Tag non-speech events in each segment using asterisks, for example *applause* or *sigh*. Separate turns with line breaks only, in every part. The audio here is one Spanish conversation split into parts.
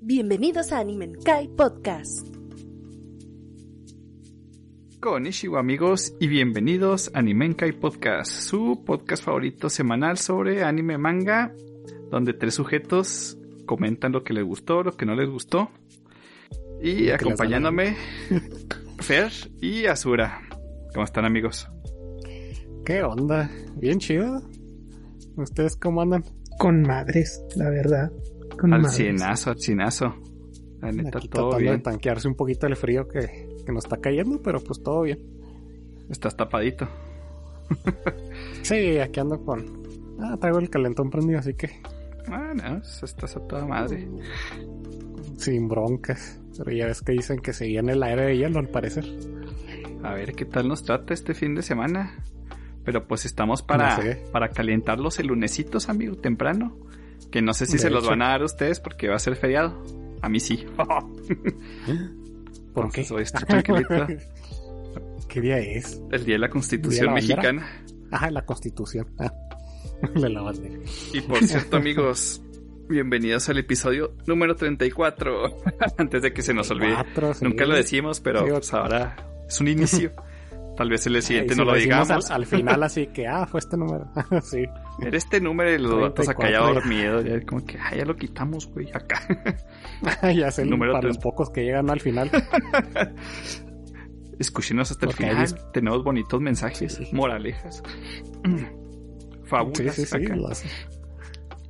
Bienvenidos a Animenkai Podcast.
Konnichiwa amigos y bienvenidos a Animenkai Podcast, su podcast favorito semanal sobre anime manga, donde tres sujetos comentan lo que les gustó, lo que no les gustó. Y acompañándome, Fer y Azura. ¿Cómo están amigos?
¿Qué onda? Bien chido. ¿Ustedes cómo andan?
Con madres, la verdad. Con
al
madres.
cienazo, al cienazo. La neta,
Aquí
todo bien.
de tanquearse un poquito el frío que, que nos está cayendo, pero pues todo bien.
Estás tapadito.
Sí, aquí ando con... Ah, traigo el calentón prendido, así que
Ah, no, estás a toda madre.
sin broncas. Pero ya ves que dicen que se el aire de hielo, al parecer.
A ver qué tal nos trata este fin de semana. Pero pues estamos para,
No sé.
para calentarlos el lunesitos, amigo, temprano. Que no sé si
De
se los van a dar a ustedes porque va a ser feriado. A mí sí. *laughs*
¿Por qué?
Tranquilito. *laughs*
¿Qué día es?
El día de la Constitución. Mexicana.
Ah, la constitución. Ah, *laughs* de la bandera.
Y por cierto, amigos, bienvenidos al episodio número 34. Antes de que se nos olvide.
Sí.
Nunca lo decimos, pero
Sí,
pues ahora es un inicio. Tal vez el siguiente
si
no lo digamos.
Al, al final así *laughs* que, ah, fue este número. *laughs* sí.
Era este número y los datos acá ya
34.
dormidos. Ya como que, ah, ya lo quitamos, güey, acá. *laughs*
ya sé,
Número
para los pocos que llegan al final.
Escúchenos hasta el
Porque
final.
es-
Tenemos bonitos mensajes,
Sí.
moralejas. *clears throat*
Sí,
Fábulas
sí, sí.
acá,
las-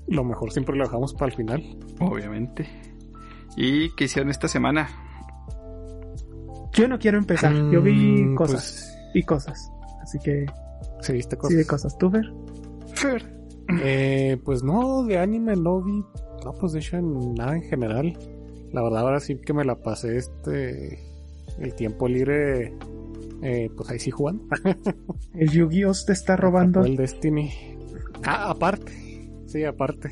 Lo mejor siempre lo dejamos para el final.
obviamente. ¿Y qué hicieron esta semana?
Yo no quiero empezar. Yo vi
Mm,
cosas y cosas. Así que
¿sí viste
sí
cosas?
de cosas. ¿Tú, Fer?
Fer.
Eh, pues no, de anime no vi. No, pues de hecho nada en general. La verdad, ahora sí que me la pasé este. El tiempo libre. Eh, pues ahí sí jugando. *laughs*
El Yu-Gi-Oh! te está robando.
El Destiny. Ah, aparte. Sí, aparte.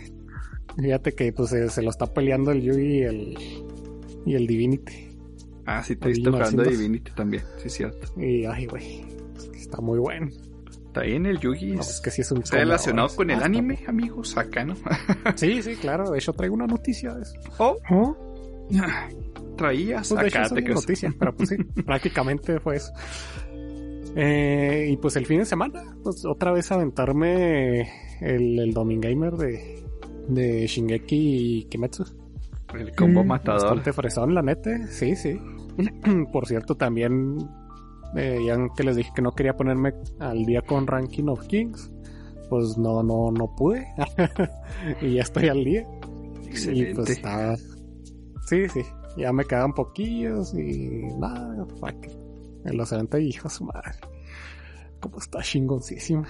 Fíjate que pues se, se lo está peleando el Yugi y el. Y el Divinity.
Ah, sí, te viste jugando
Marcindo.
Divinity también, sí, es cierto.
Y ay, güey. está muy bueno.
Está bien el Yugi.
No,
es-
que sí es un
¿Está relacionado con el
Ah, está
anime, amigos? Acá, ¿no? *laughs*
Sí, sí, claro. De hecho, traigo una noticia de eso.
Oh,
¿Oh? *laughs*
traías
Pues de
acá, te
noticia, pero pues sí, *laughs* prácticamente fue eso. Eh, y pues el fin de semana, pues otra vez aventarme el, el Domingamer de, de Shingeki y Kimetsu.
El combo
Mm,
matador.
Bastante fresón, la neta. Sí, sí. *clears throat* Por cierto, también, eh, ya que les dije que no quería ponerme al día con Ranking of Kings, pues no, no, no pude. *laughs* y ya estoy al día. Y
Excelente.
pues está. Sí, sí. Ya me quedan poquillos y nada, fuck. En los 70 hijos, madre. Como está chingoncísima.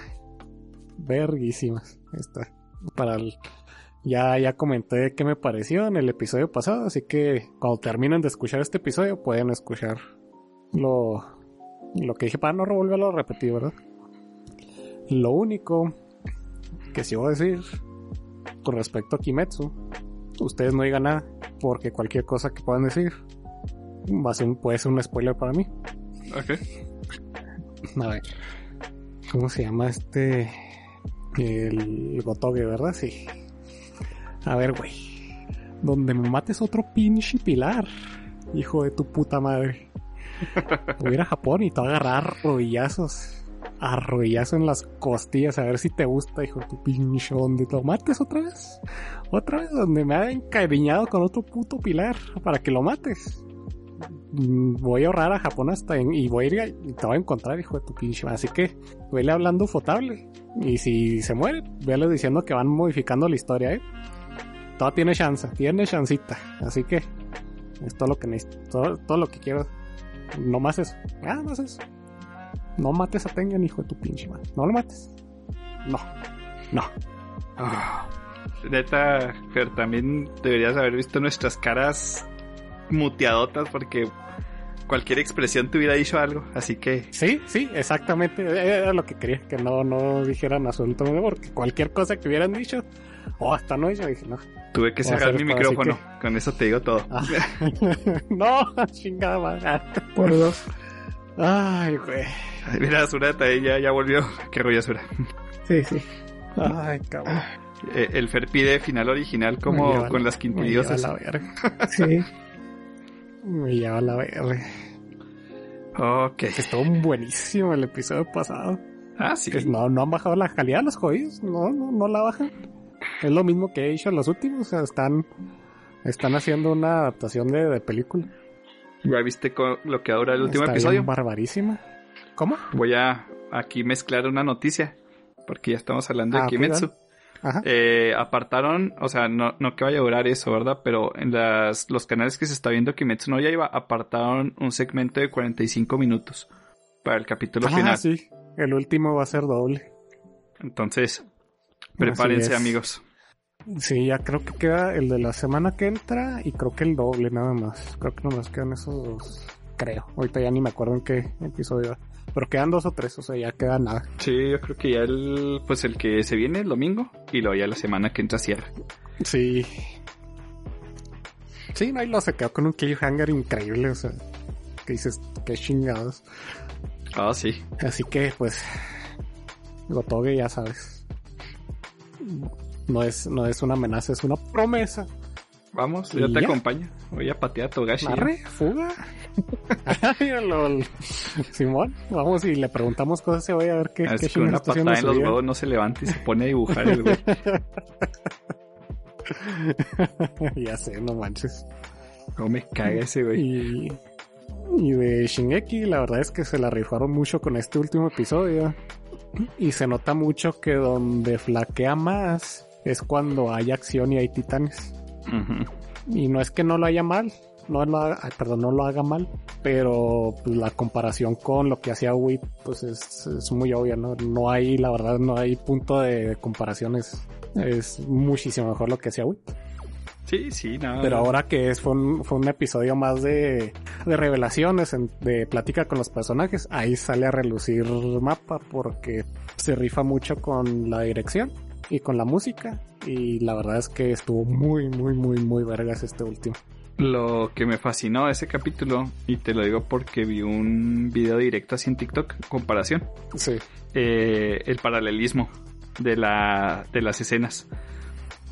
Verguísimas. Está. Para el. Ya, ya comenté qué me pareció en el episodio pasado, así que cuando terminen de escuchar este episodio pueden escuchar lo, lo que dije para no revolverlo a repetir, ¿verdad? Lo único que sí voy a decir con respecto a Kimetsu, ustedes no digan nada, porque cualquier cosa que puedan decir va a ser un- puede ser un spoiler para mí.
Ok.
A ver, ¿cómo se llama este? El Gotoge, ¿verdad? Sí. A ver, güey. Donde me mates otro pinche pilar, hijo de tu puta madre. *laughs* Voy a ir a Japón y te voy a agarrar rodillazos. A rodillazo en las costillas, a ver si te gusta, hijo de tu pinche. Donde te lo mates otra vez. Otra vez, donde me ha encariñado con otro puto pilar para que lo mates. Voy a ahorrar a Japón hasta en- y voy a ir a- y te voy a encontrar, hijo de tu pinche. Así que vele hablando fotable. Y si se muere, vele diciendo que van modificando la historia, eh. Todo tiene chance, tiene chancita. Así que es todo lo que necesito, todo, todo lo que quiero. No más eso, nada más eso. No mates a Tengen, hijo de tu pinche madre. No lo mates. No, no.
Ah, neta, Fer, también deberías haber visto nuestras caras muteadotas porque cualquier expresión te hubiera dicho algo. Así que
Sí, sí, exactamente. Era lo que quería, que no, no dijeran absolutamente porque cualquier cosa que hubieran dicho, o hasta no, yo dije, no.
Tuve que cerrar mi micrófono. Con eso te digo todo.
Ah. *laughs* no, chingada madre.
Por dos.
Ay, güey.
Ay, Mira, también ya, ya volvió. Qué rollo, Azura.
Sí, sí.
Ay, cabrón.
eh, el Fer pide final original como
Me lleva
con
la-
las
Me lleva la verga.
Sí.
Me lleva la verga.
Ok.
Que estuvo buenísimo el episodio pasado.
Ah, sí.
Que no, no han bajado la calidad de los jodidos. No, no, no la bajan. Es lo mismo que he hecho en los últimos. O sea, están, están haciendo una adaptación de, de película.
¿Ya viste lo que ahora el último
Está
episodio?
bien barbarísima. ¿Cómo?
Voy a aquí mezclar una noticia. Porque ya estamos hablando
Ah,
de
ok,
Kimetsu.
Ajá.
Eh, apartaron, o sea, no, no que vaya a durar eso, ¿verdad? Pero en las, los canales que se está viendo Kimetsu no Yaiba apartaron un segmento de 45 minutos para el capítulo
Ah,
final.
sí. El último va a ser doble.
Entonces, prepárense, amigos.
Sí, ya creo que queda el de la semana que entra y creo que el doble nada más. Creo que nomás quedan esos dos. Creo. Ahorita ya ni me acuerdo en qué episodio. Pero quedan dos o tres, o sea, ya queda nada.
Sí, yo creo que ya el, pues el que se viene el domingo y luego ya la semana que entra cierra.
Sí. Sí, no, y lo se quedó con un cliffhanger increíble, o sea, que dices, qué chingados.
Ah, sí.
Así que, pues, Gotoge ya sabes. No es, no es una amenaza, es una promesa.
Vamos,
¿Y
yo te
ya?
acompaño. Voy a patear a Togashi.
Arre, fuga. *laughs* Simón, vamos y le preguntamos cosas a ese güey a ver qué,
con una
haciendo
patada en los huevos no se levanta y se pone a dibujar el güey. *laughs*
ya sé, no manches.
No me caga ese güey.
Y, y de Shingeki, la verdad es que se la rifaron mucho con este último episodio. Y se nota mucho que donde flaquea más es cuando hay acción y hay titanes. Y no es que no lo haya mal, no lo haga, ay, perdón, no lo haga mal, pero pues, la comparación con lo que hacía Wit, pues es, es muy obvia, ¿no? No hay, la verdad, no hay punto de comparación, es, es muchísimo mejor lo que hacía Wit.
Sí, sí, no.
Pero ahora que es, fue, un, fue un episodio más de, de revelaciones, en- de plática con los personajes, ahí sale a relucir mapa porque se rifa mucho con la dirección y con la música. Y la verdad es que estuvo muy, muy, muy, muy vergas este último.
Lo que me fascinó de ese capítulo, y te lo digo porque vi un video directo así en TikTok, comparación,
Sí.
eh, el paralelismo de, la, de las escenas.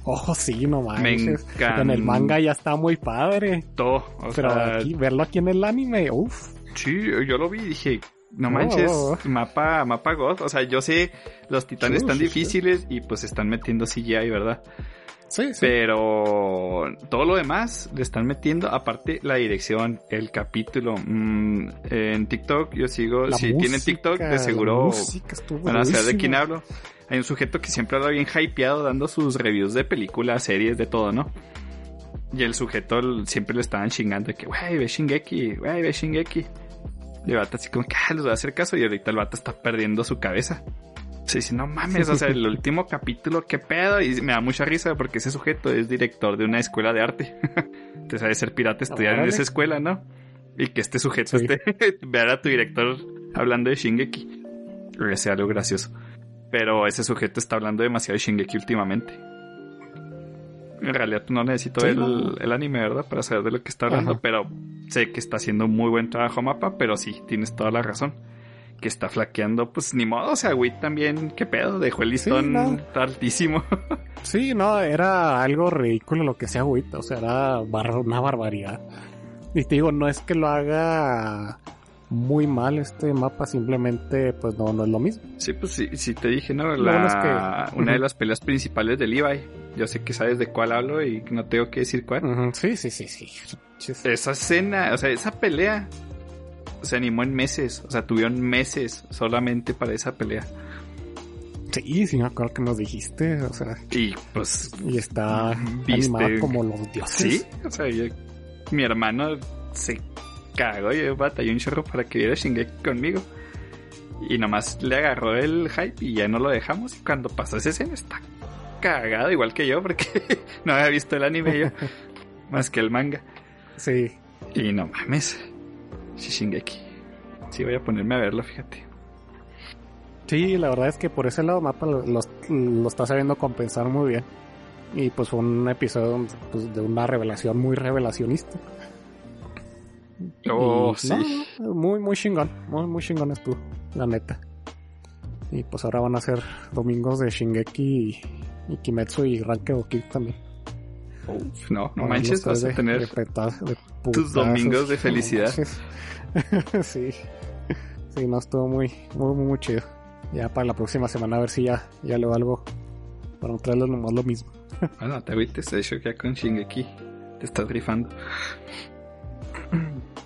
Ojo, sí, no manches.
encantó.
En el manga ya está muy padre.
Todo, o
Pero
sea,
aquí, verlo aquí en el anime, uff.
sí, yo lo vi y dije, no
Oh.
manches, mapa, mapa God, o sea, yo sé, los titanes
Sí,
están
sí, sí.
difíciles y pues están metiendo CGI, ¿verdad?
Sí, sí.
Pero todo lo demás le están metiendo, aparte la dirección, el capítulo. mm, en TikTok yo sigo,
La
si tienen TikTok,
música,
de seguro
música
van a saber de quién hablo. Hay un sujeto que siempre habla bien hypeado dando sus reviews de películas, series, de todo, ¿no? Y el sujeto siempre le estaban chingando de que, wey, ve Shingeki, wey, ve Shingeki. Y el vato así como que, ah, les voy a hacer caso. Y ahorita el vato está perdiendo su cabeza. Se dice, no mames, o sea, el último capítulo, qué pedo. Y me da mucha risa porque ese sujeto es director de una escuela de arte. *laughs* Ha de ser pirata estudiar en esa escuela, ¿no? Y que este sujeto
Sí.
esté, *laughs* ver a tu director hablando de Shingeki. Sea algo gracioso. Pero ese sujeto está hablando demasiado de Shingeki últimamente. En realidad no necesito
Sí,
el,
no.
el anime, ¿verdad? Para saber de lo que está hablando.
Ajá.
Pero sé que está haciendo muy buen trabajo Mapa. Pero sí, tienes toda la razón. Que está flaqueando, pues ni modo. O sea, Wit también, ¿qué pedo? Dejó el listón
no.
altísimo. *laughs*
Sí, no, era algo ridículo lo que sea Wit, o sea, era bar- una barbaridad. Y te digo, no es que lo haga muy mal este mapa, simplemente pues no, no es lo mismo.
Sí, pues sí, sí te dije, ¿no? La,
bueno es que-
Una de las peleas principales de Levi. Yo sé que sabes de cuál hablo y no tengo que decir cuál.
Sí, sí, sí, sí. Chis.
Esa escena, o sea, esa pelea se animó en meses. O sea, tuvieron meses solamente para esa pelea.
Sí, sí, me acuerdo que nos dijiste, o sea,
Y pues,
y está
Viste.
animada como los dioses.
sí, o sea, yo- mi hermano se cagó. Yo batallé un chorro para que viera Shingeki conmigo. Y nomás le agarró el hype y ya no lo dejamos. Y cuando pasó esa escena está cagado, igual que yo, porque *laughs* no había visto el anime yo, *laughs* más que el manga.
Sí,
Y no mames, sí, Shingeki. Sí, voy a ponerme a verlo, fíjate.
sí, la verdad es que por ese lado mapa lo, lo, lo está sabiendo compensar muy bien. Y pues fue un episodio pues, de una revelación muy revelacionista.
Oh,
Y,
sí.
no, muy, muy chingón. Muy, muy chingón estuvo, la neta. Y pues ahora van a ser domingos de Shingeki y, Y Kimetsu y Ranked Kid también.
Uf, no, no manches, vas a
de-
tener
de
tus domingos de felicidad. *laughs*
sí. Sí, no, estuvo muy, muy, muy, chido. Ya para la próxima semana a ver si ya, ya leo algo. Para no traerles nomás lo mismo. *laughs*
Bueno, te agüites, de hecho ya con Shingeki te estás rifando.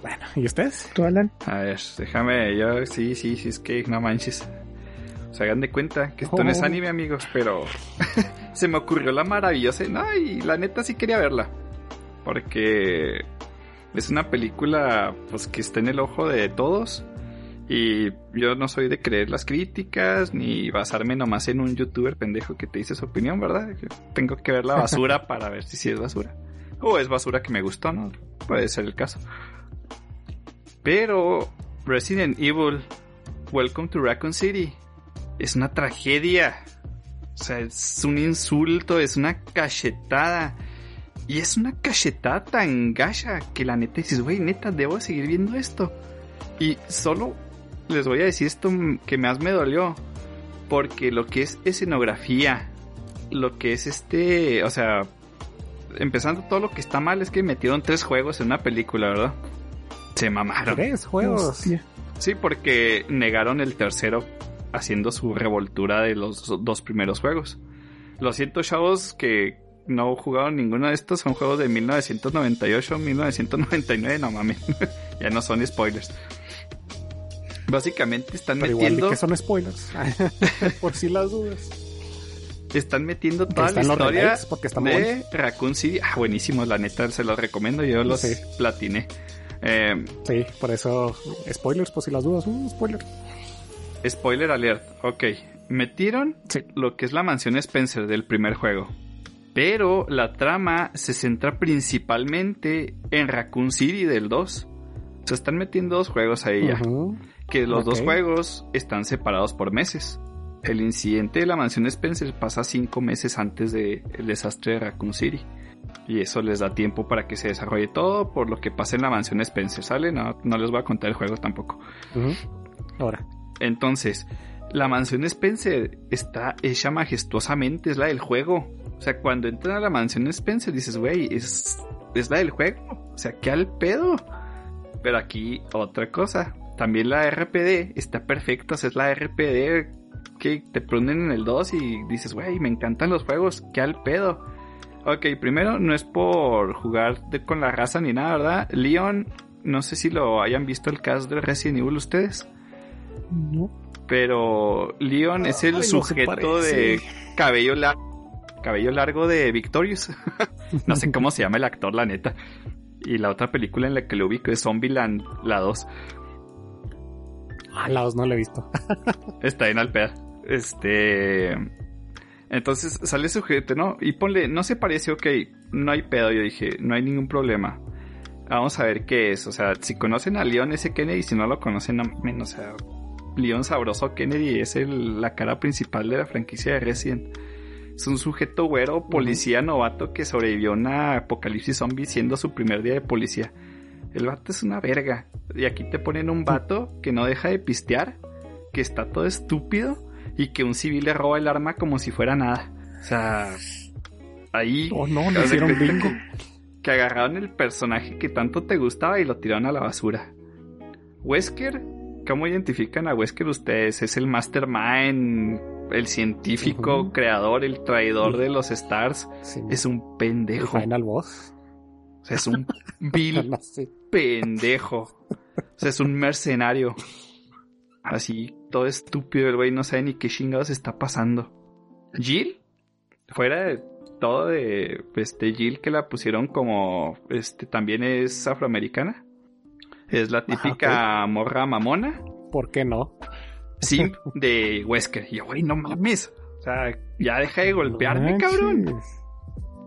Bueno, ¿y ustedes?
¿Tú, Alan?
A ver, déjame, yo, sí, sí, sí, es que no manches. Se hagan de cuenta que esto no es
Oh.
anime, amigos, pero *laughs* se me ocurrió la maravillosa, no, y la neta sí quería verla. Porque es una película, pues, que está en el ojo de todos. Y yo no soy de creer las críticas, ni basarme nomás en un youtuber pendejo que te dice su opinión, ¿verdad? Tengo que ver la basura *laughs* para ver si sí es basura. O es basura que me gustó, ¿no? Puede ser el caso. Pero Resident Evil, Welcome to Raccoon City, es una tragedia. O sea, es un insulto, es una cachetada. Y es una cachetada tan gacha que la neta dices, güey, neta, debo seguir viendo esto. Y solo les voy a decir esto que más me dolió. Porque lo que es escenografía, lo que es este, o sea, empezando todo lo que está mal es que metieron tres juegos en una película, ¿verdad? Se mamaron.
Tres juegos.
Hostia.
Sí, porque negaron el tercero haciendo su revoltura de los dos primeros juegos. Lo siento, chavos, que no jugaron ninguno de estos. Son juegos de 1998, 1999. No mames, *laughs* ya no son spoilers. Básicamente están
Pero igual
metiendo,
que son spoilers. *laughs* Por si las dudas.
Están metiendo toda la
Están los
historia
porque están muy
de Raccoon City. Ah, buenísimo, la neta, se los recomiendo. Yo los
Sí.
platiné. Eh,
Sí, por eso. Spoilers, por si las dudas. Uh, spoiler.
Spoiler alert. Ok. Metieron
Sí.
lo que es la mansión Spencer del primer juego. Pero la trama se centra principalmente en Raccoon City del 2. Se están metiendo dos juegos ahí ya.
Ujú.
Que los dos juegos están separados por meses. El incidente de la mansión Spencer pasa cinco meses antes del desastre de Raccoon City. Y eso les da tiempo para que se desarrolle todo por lo que pasa en la mansión Spencer. ¿Sale? No, no les voy a contar el juego tampoco.
Ahora.
Entonces, la mansión Spencer está hecha majestuosamente, es la del juego. O sea, cuando entran a la mansión Spencer dices, güey, es, es la del juego. O sea, ¿qué al pedo? Pero aquí otra cosa. También la RPD está perfecta, o sea, es la RPD que te ponen en el 2 y dices, güey, me encantan los juegos, ¿qué al pedo? Ok, primero, no es por jugar de- con la raza ni nada, ¿verdad? Leon, no sé si lo hayan visto el cast de Resident Evil ustedes.
No.
Pero Leon es el
Ay, no se
sujeto de cabello largo, cabello largo de Victorious. *laughs* no sé cómo se llama el actor, la neta. Y la otra película en la que lo ubico es Zombieland, la 2.
Ah, la dos no la he visto.
Está en Alpea. Este. Entonces sale sujeto, ¿no? Y ponle, no se parece, ok, no hay pedo. Yo dije, no hay ningún problema. Vamos a ver qué es. O sea, si conocen a Leon S. Kennedy, si no lo conocen, no mames, o sea, Leon Sabroso Kennedy es el- la cara principal de la franquicia de Resident. Es un sujeto güero, policía novato que sobrevivió a una apocalipsis zombie siendo su primer día de policía. El vato es una verga. Y aquí te ponen un vato que no deja de pistear, que está todo estúpido y que un civil le roba el arma como si fuera nada. O sea, ahí
Oh, no, le hicieron bingo.
que, que agarraron el personaje que tanto te gustaba y lo tiraron a la basura. Wesker, ¿cómo identifican a Wesker ustedes? Es el mastermind, el científico, creador, el traidor de los Stars.
Sí,
Es un pendejo.
Final Boss.
O sea, es un vil *laughs* pendejo. O sea, es un mercenario. Así, todo estúpido, el güey no sabe ni qué chingados está pasando. Jill, fuera de todo de este Jill que la pusieron como este también es afroamericana. Es la típica morra mamona.
¿Por qué no?
Simp *laughs* de Wesker. Y yo, güey, no mames. O sea, ya deja de golpearme,
No
cabrón.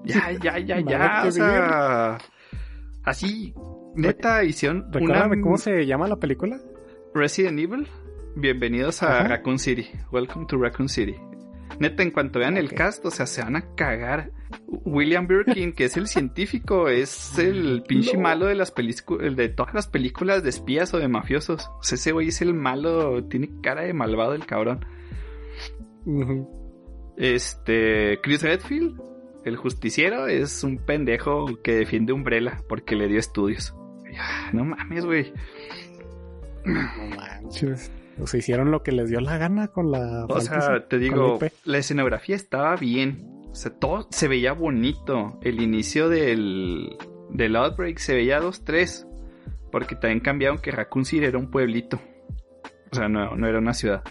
Ya, ya, ya, *laughs* ya. O sea, así, neta, hicieron una
Recuérdame cómo se llama la película.
Resident Evil. Bienvenidos a
Ajá.
Raccoon City. Welcome to Raccoon City. Neta, en cuanto vean el cast, o sea, se van a cagar. William Birkin, que es el científico, es el *laughs* pinche
No.
malo de las películas, de todas las películas de espías o de mafiosos. O sea, ese güey es el malo, tiene cara de malvado el cabrón. Este, Chris Redfield, el justiciero, es un pendejo que defiende Umbrella porque le dio estudios. No mames, güey.
No manches. O sea, hicieron lo que les dio la gana con la.
O sea, te digo,
la
escenografía estaba bien. O sea, todo se veía bonito. El inicio del, del Outbreak se veía 2-3. Porque también cambiaron que Raccoon City era un pueblito. O sea, no, no era una ciudad.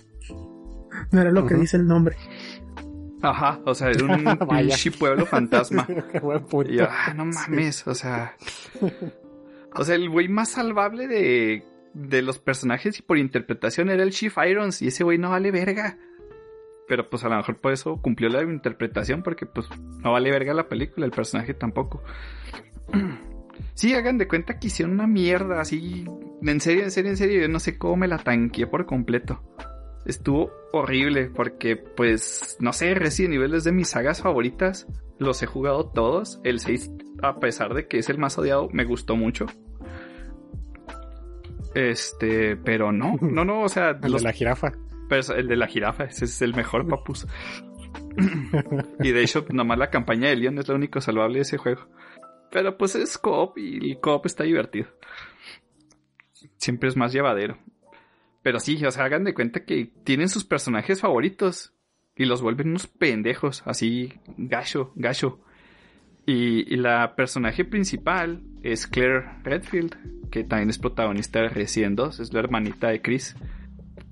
No era lo que dice el nombre.
Ajá, o sea, era *laughs* un pinche pueblo fantasma. *laughs*
Qué buen punto.
Y yo, ah, no mames, o sea. O sea, el güey más salvable de, de los personajes y por interpretación era el Chief Irons. Y ese güey no vale verga. Pero pues a lo mejor por eso cumplió la interpretación. Porque pues no vale verga la película, el personaje tampoco. *clears throat* Sí, hagan de cuenta que hicieron una mierda así. En serio, en serio, en serio. Yo no sé cómo me la tanqueé por completo. Estuvo horrible porque, pues, no sé, Resident Evil es de mis sagas favoritas. Los he jugado todos. El 6, a pesar de que es el más odiado, me gustó mucho. Este, pero no, *laughs* no, no, o sea,
El
los
de la jirafa.
perso- el de la jirafa, ese es el mejor, papus. *laughs* y de hecho, nomás la campaña de Leon es lo único salvable de ese juego. Pero pues es co-op y el co-op está divertido. Siempre es más llevadero. Pero sí, o sea, hagan de cuenta que tienen sus personajes favoritos y los vuelven unos pendejos, así, gacho, gacho. Y, y la personaje principal es Claire Redfield, que también es protagonista de Resident 2, es la hermanita de Chris.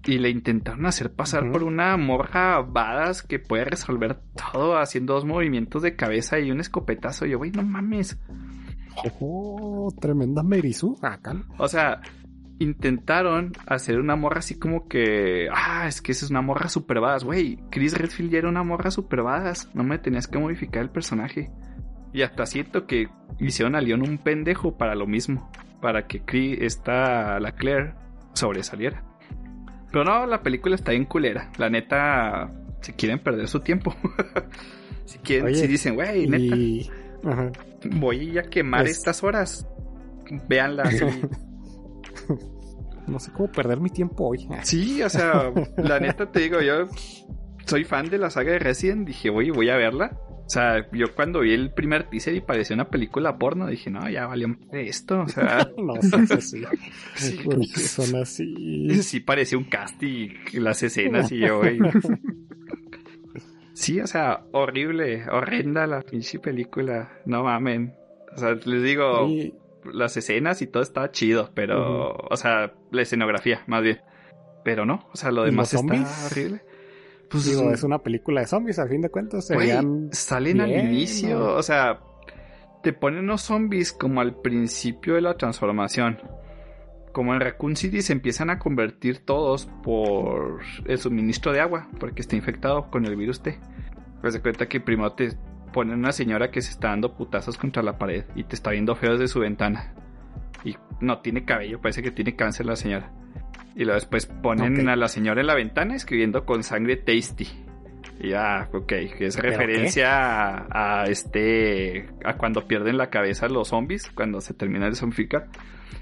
Y le intentaron hacer pasar por una morja badass que puede resolver todo haciendo dos movimientos de cabeza y un escopetazo. Yo, güey, no mames.
Oh, tremenda Merisu. Acá.
O sea, intentaron hacer una morra así como que. Ah, es que esa es una morra super badass. Güey, Chris Redfield ya era una morra super badass. No me tenías que modificar el personaje. Y hasta siento que hicieron a Leon un pendejo para lo mismo. Para que Chris, esta, la Claire, sobresaliera. Pero no, la película está bien culera. La neta, si quieren perder su tiempo. *laughs* si quieren,
Oye,
si dicen, güey, neta,
Y. Ajá.
voy a quemar estas horas. Véanla así. *laughs*
No sé cómo perder mi tiempo hoy. *laughs*
Sí, o sea, la neta te digo, yo soy fan de la saga de Resident, dije, oye, voy a verla. O sea, yo cuando vi el primer teaser y parecía una película porno, dije, no, ya valió esto, o sea, *laughs*
No así. *laughs*
Sí.
¿Por qué son así? *laughs*
sí parecía un cast y las escenas y yo, güey. Sí, o sea, horrible, horrenda la pinche película, no mamen. O sea, les digo, las escenas y todo estaba chido, pero, o sea, la escenografía, más bien. Pero no, o sea, lo
¿Y
demás está horrible. Pues
digo, es una película de zombies, al fin de cuentas. Serían.
salen al inicio,
¿no?
o sea, te ponen unos zombies como al principio de la transformación. Como en Raccoon City se empiezan a convertir todos por el suministro de agua, porque está infectado con el virus T. Pues de cuenta que primero te ponen una señora que se está dando putazos contra la pared y te está viendo feo desde su ventana. Y no tiene cabello, parece que tiene cáncer la señora. Y luego después ponen a la señora en la ventana escribiendo con sangre tasty. Y ya, ok, que es
¿Pero
referencia a, a este. a cuando pierden la cabeza los zombies, cuando se termina de zombificar.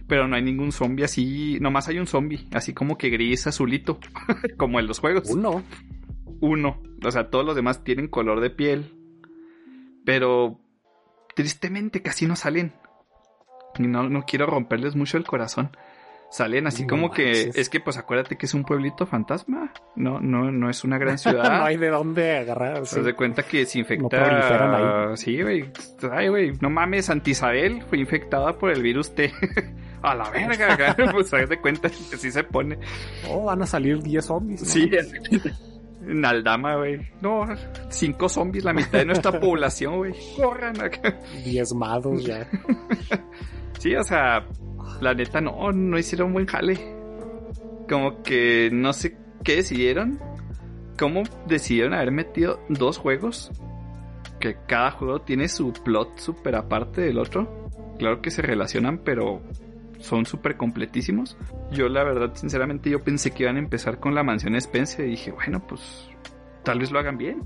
Pero no hay ningún zombie así, nomás hay un zombie, así como que gris azulito, *laughs* como en los juegos.
Uno.
Uno. O sea, todos los demás tienen color de piel. Pero tristemente casi no salen. Y no, no quiero romperles mucho el corazón. Salen así
No
como que. Es que pues acuérdate que es un pueblito fantasma. No, no, no es una gran ciudad. *laughs*
no hay de dónde agarrar.
Se
sí.
de cuenta que se infecta.
No proliferan ahí.
Sí, güey. Ay, güey. No mames, Santa Isabel fue infectada por el virus T. *laughs* A la verga, *laughs* pues se das de cuenta que sí se pone.
Oh, van a salir 10 zombies. ¿no?
Sí, en Aldama, güey. No, cinco zombies, la mitad de nuestra población, güey. Corran acá.
Diezmados ya.
Sí, o sea, la neta no, no hicieron buen jale. Como que no sé qué decidieron. ¿Cómo decidieron haber metido dos juegos? Que cada juego tiene su plot súper aparte del otro. Claro que se relacionan, pero son súper completísimos. Yo la verdad, sinceramente, yo pensé que iban a empezar con la mansión Spencer y dije, bueno, pues tal vez lo hagan bien.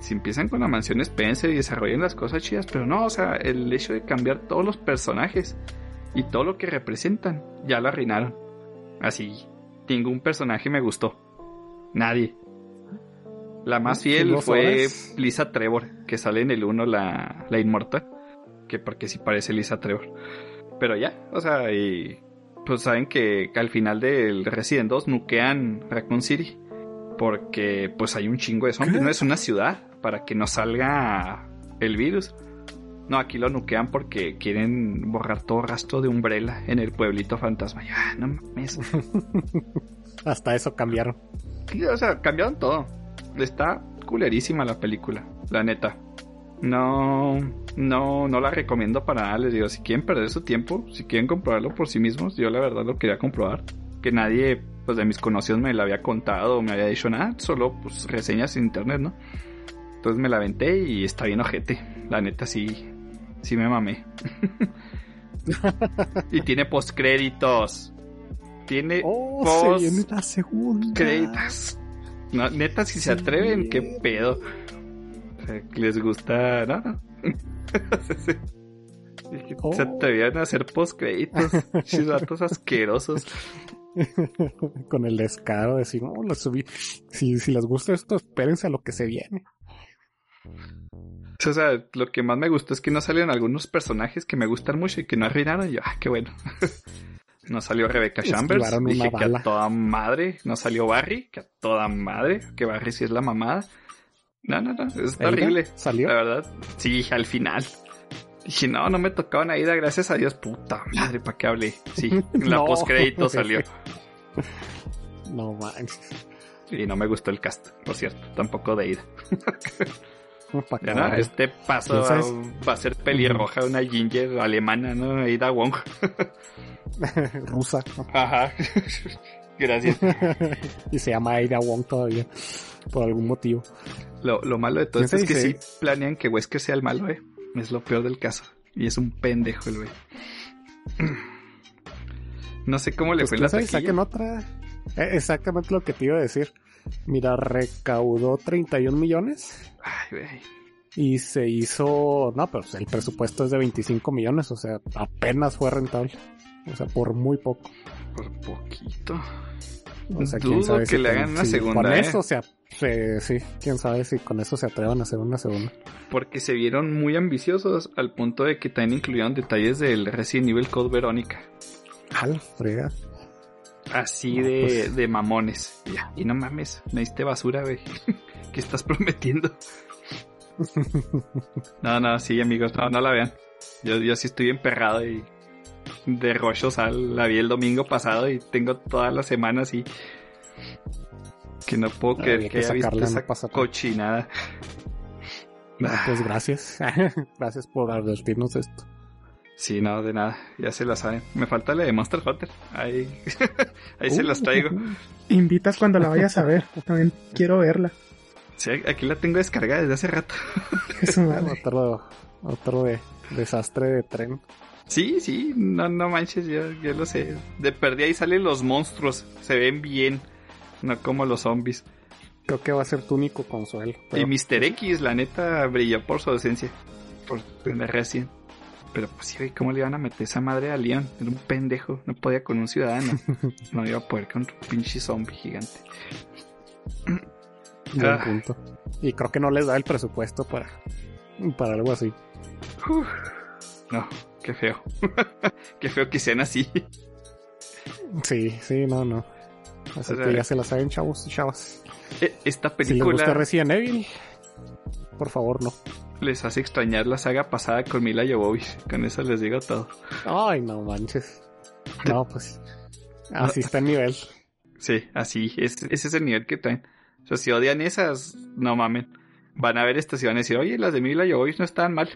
Si empiezan con la mansión Spencer y desarrollan las cosas chidas, pero no, o sea, el hecho de cambiar todos los personajes y todo lo que representan, ya lo arruinaron. Así, ningún personaje me gustó. Nadie. La más fiel fue
horas.
Lisa Trevor, que sale en el 1 la, la inmortal. Que porque sí parece Lisa Trevor. Pero ya, o sea, y pues saben que al final del Resident 2 nuquean Raccoon City. Porque pues hay un chingo de zombies,
¿Qué?
no es una ciudad para que no salga el virus. No, aquí lo nuquean porque quieren borrar todo rastro de Umbrella en el pueblito fantasma. Ya, no mames. *laughs*
Hasta eso cambiaron.
Sí, o sea, cambiaron todo. Está culerísima la película, la neta. No, no, no la recomiendo para nada. Les digo, si quieren perder su tiempo, si quieren comprobarlo por sí mismos, yo la verdad lo quería comprobar. Que nadie, pues de mis conocidos me la había contado o me había dicho nada, solo pues reseñas en internet, ¿no? Entonces me la aventé y está bien ojete. La neta sí, sí me mamé. *laughs* y tiene postcréditos. Tiene
Oh,
Post-
se viene la segunda.
créditos. No, neta, si se atreven, qué pedo. O sea, que les gusta, ¿no? *laughs* no.
Oh.
Se atrevían a hacer postcréditos. *laughs* Chis datos asquerosos.
Con el descaro de decir, no, lo subí. Si, si les gusta esto, espérense a lo que se viene.
O sea, lo que más me gustó es que no salieron algunos personajes que me gustan mucho y que no arruinaron. Y yo, ah, qué bueno. *laughs* No salió Rebecca Chambers. Dije que a toda madre. No salió Barry, que a toda madre. Que Barry sí es la mamada. No, no, no. Es terrible.
¿Salió?
La verdad. Sí, al final. Dije, no, no me tocaba una ida, gracias a Dios. Puta madre, ¿para qué hablé? Sí, *laughs* la
No.
postcrédito *laughs* salió.
No manches.
Y no me gustó el cast, por cierto. Tampoco de ida. Este paso va a ser pelirroja, una ginger alemana, ¿no? Aida Wong. *laughs*
Rusa.
Ajá. *laughs* Gracias. *laughs*
y se llama Aida Wong todavía. Por algún motivo.
Lo, lo malo de todo esto
¿Quién
es que sí planean que Wesker sea el malo, ¿eh? Es lo peor del caso. Y es un pendejo el güey. *clears throat* No sé cómo le
Pues
fue la taquilla.
saquen otra. Eh, exactamente lo que te iba a decir. Mira, recaudó 31 millones
Ay, güey.
y se hizo. No, pero el presupuesto es de 25 millones, o sea, apenas fue rentable. O sea, por muy poco.
Por poquito.
O sea,
Dudo
quién sabe
que le
con-
hagan una
si
segunda,
Con
¿eh?
eso, o sea, se- sí, quién sabe si con eso se atrevan a hacer una segunda.
Porque se vieron muy ambiciosos al punto de que también incluyeron detalles del Resident Evil Code Verónica.
Al frega.
Así
No,
de,
pues.
de mamones. Ya, y no mames, me diste basura, güey. *laughs* ¿Qué estás *laughs* prometiendo? *laughs* No, no, sí, amigos, no, no la vean. Yo, yo sí estoy emperrado y de Rocho Sal la vi el domingo pasado y tengo todas las semanas y que no puedo
Ah,
creer que
que
haya visto
no
esa cochinada.
No,
Ah.
pues gracias. *laughs* gracias por advertirnos de esto.
Sí, no, de nada, ya se la saben. Me falta la de Monster Hunter. Ahí, ahí se las traigo.
Uh,
Invitas cuando la vayas a ver. También quiero verla.
Sí, aquí la tengo descargada desde hace rato. *laughs*
Es
otro otro de, desastre de tren.
Sí, sí, no, no manches, yo, yo lo sé. De perdida ahí salen los monstruos, se ven bien, no como los zombies.
Creo que va a ser tu único consuelo. pero-
Y Mr. X, la neta, brilló por su ausencia, por tener recién. Pero pues sí, ¿cómo le iban a meter esa madre a Leon? Era un pendejo, no podía con un ciudadano. *laughs* No iba a poder con un pinche zombie gigante.
Buen
Ah.
punto. Y creo que no les da el presupuesto para, para algo así.
Uf. No, qué feo. *laughs* qué feo que sean así.
Sí, sí, no, no. Así
O sea,
que ya se la saben, chavos y chavas.
E- Esta
Si les gusta
película
Resident Evil, por favor, no.
les hace extrañar la saga pasada con Mila Jovovich. Con eso les digo todo.
Ay, no manches. No, pues. Así está el nivel.
Sí, así, es, ese es el nivel que traen. O sea, si odian esas, no mamen. Van a ver estas y van a decir, oye, las de Mila Jovovich no están mal.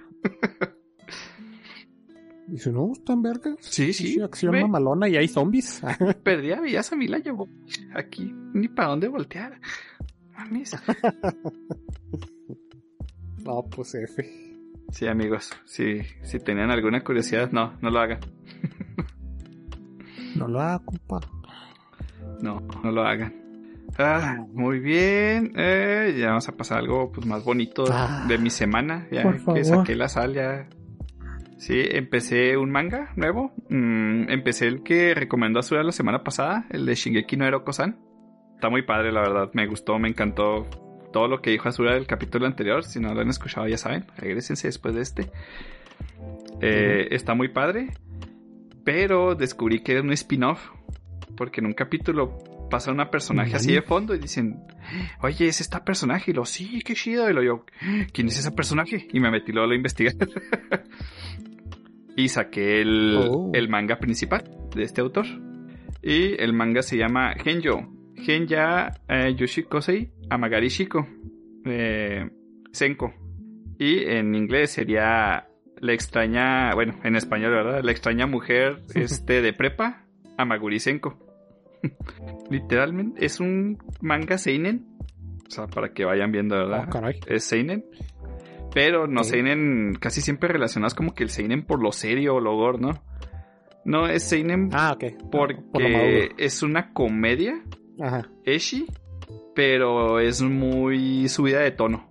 Y si no gustan, verga.
Sí, sí.
acción
ve,
mamalona y hay zombies. *laughs*
perdí a veías a Mila Jovovich. Aquí, ni para dónde voltear. Mames. *laughs*
no, pues F.
Sí, amigos, si, si tenían alguna curiosidad, no, no lo hagan.
No lo haga, compa.
No, no lo hagan. Ah, muy bien. Eh, ya vamos a pasar algo pues, más bonito
Ah.
de mi semana. Ya
Por
que saqué la sal, ya. Sí, empecé un manga nuevo. Mm, empecé el que recomendó Azura la semana pasada, el de Shingeki no Ero-Kosan. Está muy padre, la verdad. Me gustó, me encantó. todo lo que dijo Azura del capítulo anterior. Si no lo han escuchado, ya saben, regresense después de este. Eh, Está muy padre. Pero descubrí que era un spin-off. Porque en un capítulo pasa una personaje así de fondo y dicen, oye, es esta personaje. Y lo, sí, qué chido. Y lo yo, ¿quién es ese personaje? Y me metí luego a investigar. *laughs* y saqué el,
Oh.
el manga principal de este autor. Y el manga se llama Genjo. Genya eh, Yoshikosei Amagari Shiko. Eh, Senko. Y en inglés sería la extraña, bueno, en español, ¿verdad? La extraña mujer *laughs* este, de prepa, Amaguri Senko. *laughs* Literalmente es un manga seinen. O sea, para que vayan viendo, ¿verdad?
Oh, caray.
es seinen. Pero no seinen casi siempre relacionados como que el seinen por lo serio o lo gore, ¿no? No, es seinen
Ah,
porque
Por
es una comedia
Ajá.
eshi, pero es muy subida de tono.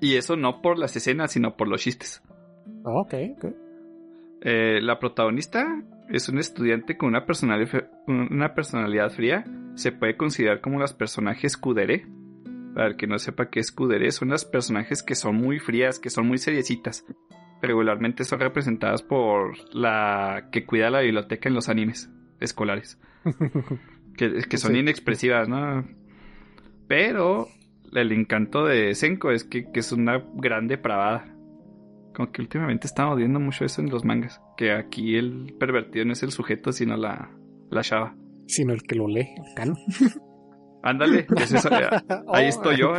Y eso no por las escenas, sino por los chistes.
Oh, ok, ok.
Eh, la protagonista es un estudiante con una personalidad, una personalidad fría. Se puede considerar como los personajes kudere. Para el que no sepa qué es kudere, son las personajes que son muy frías, que son muy seriecitas. Regularmente son representadas por la que cuida la biblioteca en los animes escolares. *laughs* que, que son
Sí.
inexpresivas, ¿no? Pero el encanto de Senko es que, que es una gran depravada. Como que últimamente estamos viendo mucho eso en los mangas. Que aquí el pervertido no es el sujeto, sino la, la chava.
Sino el que lo lee, el cano. *laughs*
Ándale, es eso, eh, *laughs* ahí
Oh.
estoy yo.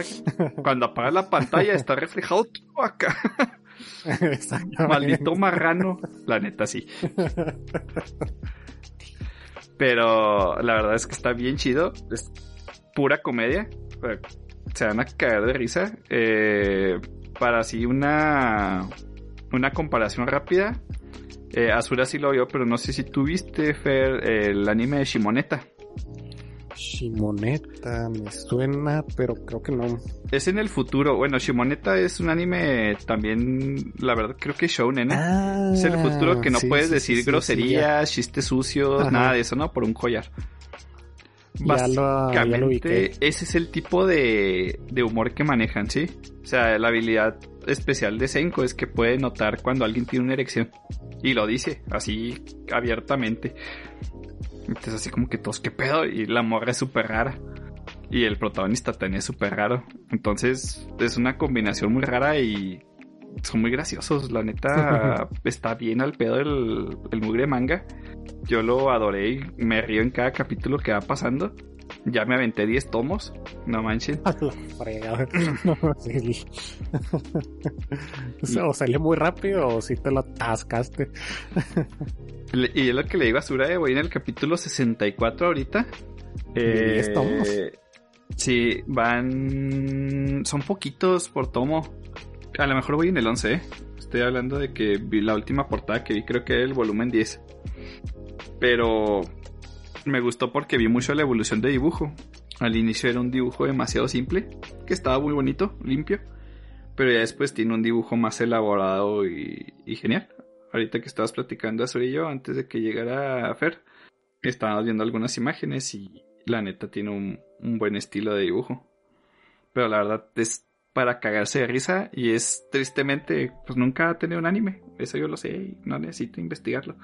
Cuando apagas la pantalla está reflejado todo acá. *laughs* Maldito marrano. La neta, sí. Pero la verdad es que está bien chido. Es pura comedia. Eh, Se van a caer de risa. Eh, para así una, una comparación rápida. Eh, Azura sí lo vio, pero no sé si tú viste, Fer, el anime de Shimoneta.
Shimoneta, me suena, pero creo que no.
Es en el futuro. Bueno, Shimoneta es un anime también, la verdad, creo que shounen, ¿no?
Ah,
Es el futuro que no
sí,
puedes
sí,
decir
sí,
groserías, chistes sucios,
Ajá.
nada de eso, ¿no? Por un collar. Básicamente, ese es el tipo de, de humor que manejan, ¿sí? O sea, la habilidad especial de Senko es que puede notar cuando alguien tiene una erección. Y lo dice, así abiertamente. Entonces, así como que todos, ¿qué pedo? Y la morra es súper rara. Y el protagonista también es súper raro. Entonces, es una combinación muy rara y son muy graciosos. La neta, *laughs* está bien al pedo el, el mugre manga. Yo lo adoré y me río en cada capítulo que va pasando. Ya me aventé 10 tomos. No manchen. *laughs* *clears throat* *laughs*
O, salió muy rápido o si te lo atascaste.
Y es lo que le digo a Sura, voy en el capítulo 64 ahorita. Eh,
10 tomos.
Sí, van... Son poquitos por tomo. A lo mejor voy en el 11, ¿eh? Estoy hablando de que vi la última portada que vi, creo que era el volumen 10. Pero me gustó porque vi mucho la evolución de dibujo. Al inicio era un dibujo demasiado simple, que estaba muy bonito, limpio. Pero ya después tiene un dibujo más elaborado y, y genial. Ahorita que estabas platicando sobre ello, antes de que llegara Fer, estábamos viendo algunas imágenes y la neta tiene un, un buen estilo de dibujo. Pero la verdad es para cagarse de risa y es tristemente, pues nunca ha tenido un anime. Eso yo lo sé y no necesito investigarlo.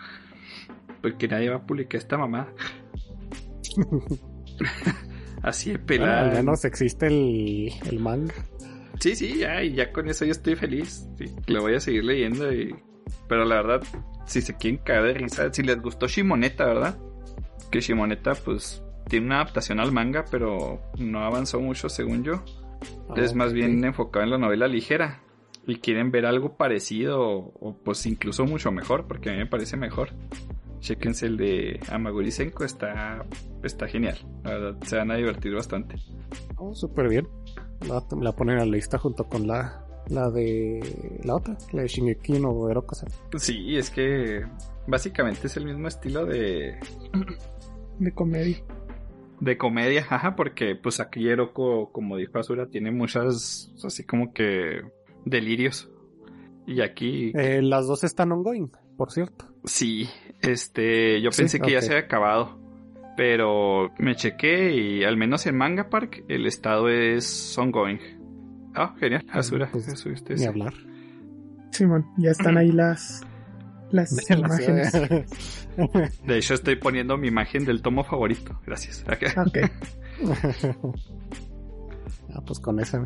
Porque nadie va a publicar esta mamada. *laughs* Así de
Bueno,
pelada.
al menos existe el, el manga.
Sí, sí, ya, y ya con eso yo estoy feliz. Sí, lo voy a seguir leyendo y... Pero la verdad, si se quieren caer de risa, si les gustó Shimoneta, ¿verdad? Que Shimoneta, pues, tiene una adaptación al manga, pero no avanzó mucho según yo. Es más bien enfocado en la novela ligera. Y quieren ver algo parecido o, o, pues incluso mucho mejor, porque a mí me parece mejor. Chequense el de Amaguri Senko, está, está genial. La verdad, se van a divertir bastante.
Oh, súper bien. La, la ponen a la lista junto con la, la de la otra, la de Shingeki no Erokosa.
Sí, es que básicamente es el mismo estilo de,
De comedia.
De comedia, ajá, porque pues aquí Eroko, como dijo Azura, tiene muchas, así como que delirios. Y aquí,
Eh, las dos están ongoing, por cierto.
sí, este, yo
Sí,
pensé que ya se había acabado. Pero me chequé y al menos en Manga Park el estado es ongoing. Ah, genial. Asura,
Pues,
eso usted
Ni
sí.
hablar.
Simón, ya están *clears throat* ahí las, las *laughs* imágenes.
De hecho, estoy poniendo mi imagen del tomo favorito. Gracias.
Ok. *laughs*
ah, pues con esa.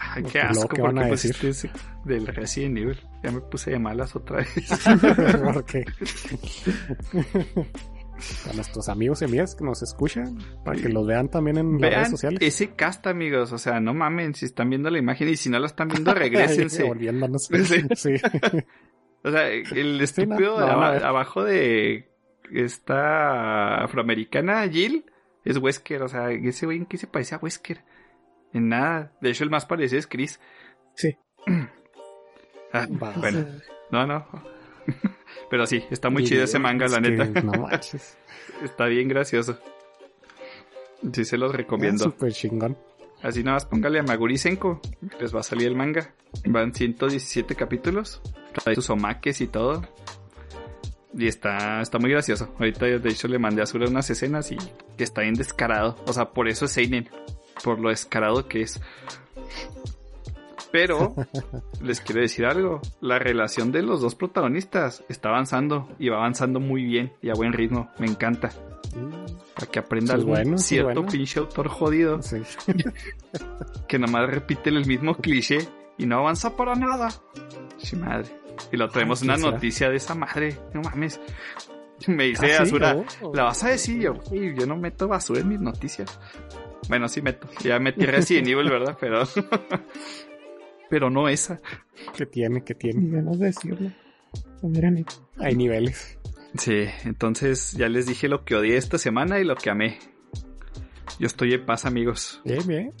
Ay,
Pues,
qué asco,
¿qué van a
ese del Resident Evil. Ya me puse de malas otra vez. *laughs*
Porque a nuestros amigos y amigas que nos escuchan, para que los vean también en las redes sociales.
ese cast, amigos. O sea, no mamen. Si están viendo la imagen y si no la están viendo, regresense.
Volviéndonos.
Sí.
Sí.
O sea, el
Sí, no,
estúpido
no
abajo de esta afroamericana Jill es Wesker. O sea, ese güey en qué se parece a Wesker. En nada. De hecho, el más parecido es Chris.
Sí. *clears throat*
Ah, bueno, no, no. *laughs* Pero sí, está muy chido ese manga, la neta.
No *laughs* manches.
Está bien gracioso. Sí, se los
Es
recomiendo.
súper chingón.
Así nada más póngale a Maguri Senko. Les va a salir el manga. Van 117 capítulos. Trae sus omakes y todo. Y está, está muy gracioso. Ahorita de hecho le mandé a Azura unas escenas y que está bien descarado. O sea, por eso es Seinen. Por lo descarado que es. Pero *laughs* les quiero decir algo. La relación de los dos protagonistas está avanzando. Y va avanzando muy bien y a buen ritmo. Me encanta. Para que aprenda
Sí,
algún
bueno, sí,
cierto
bueno.
pinche autor jodido
Sí. *laughs*
que nomás repite el mismo cliché y no avanza para nada. Sí, madre. Y lo traemos una noticia de esa madre. No mames. Me dice
Ah, sí,
Azura,
oh.
¿la vas a decir? Yo, "Uy, yo no meto basura en mis noticias. Bueno, sí meto. Ya metí Resident Evil, ¿verdad? Pero... *laughs* Pero no esa.
¿Qué tiene? ¿Qué tiene?
Ganas de decirlo. Miren,
Hay niveles.
Sí, entonces ya les dije lo que odié esta semana y lo que amé. Yo estoy en paz, amigos.
Bien, bien.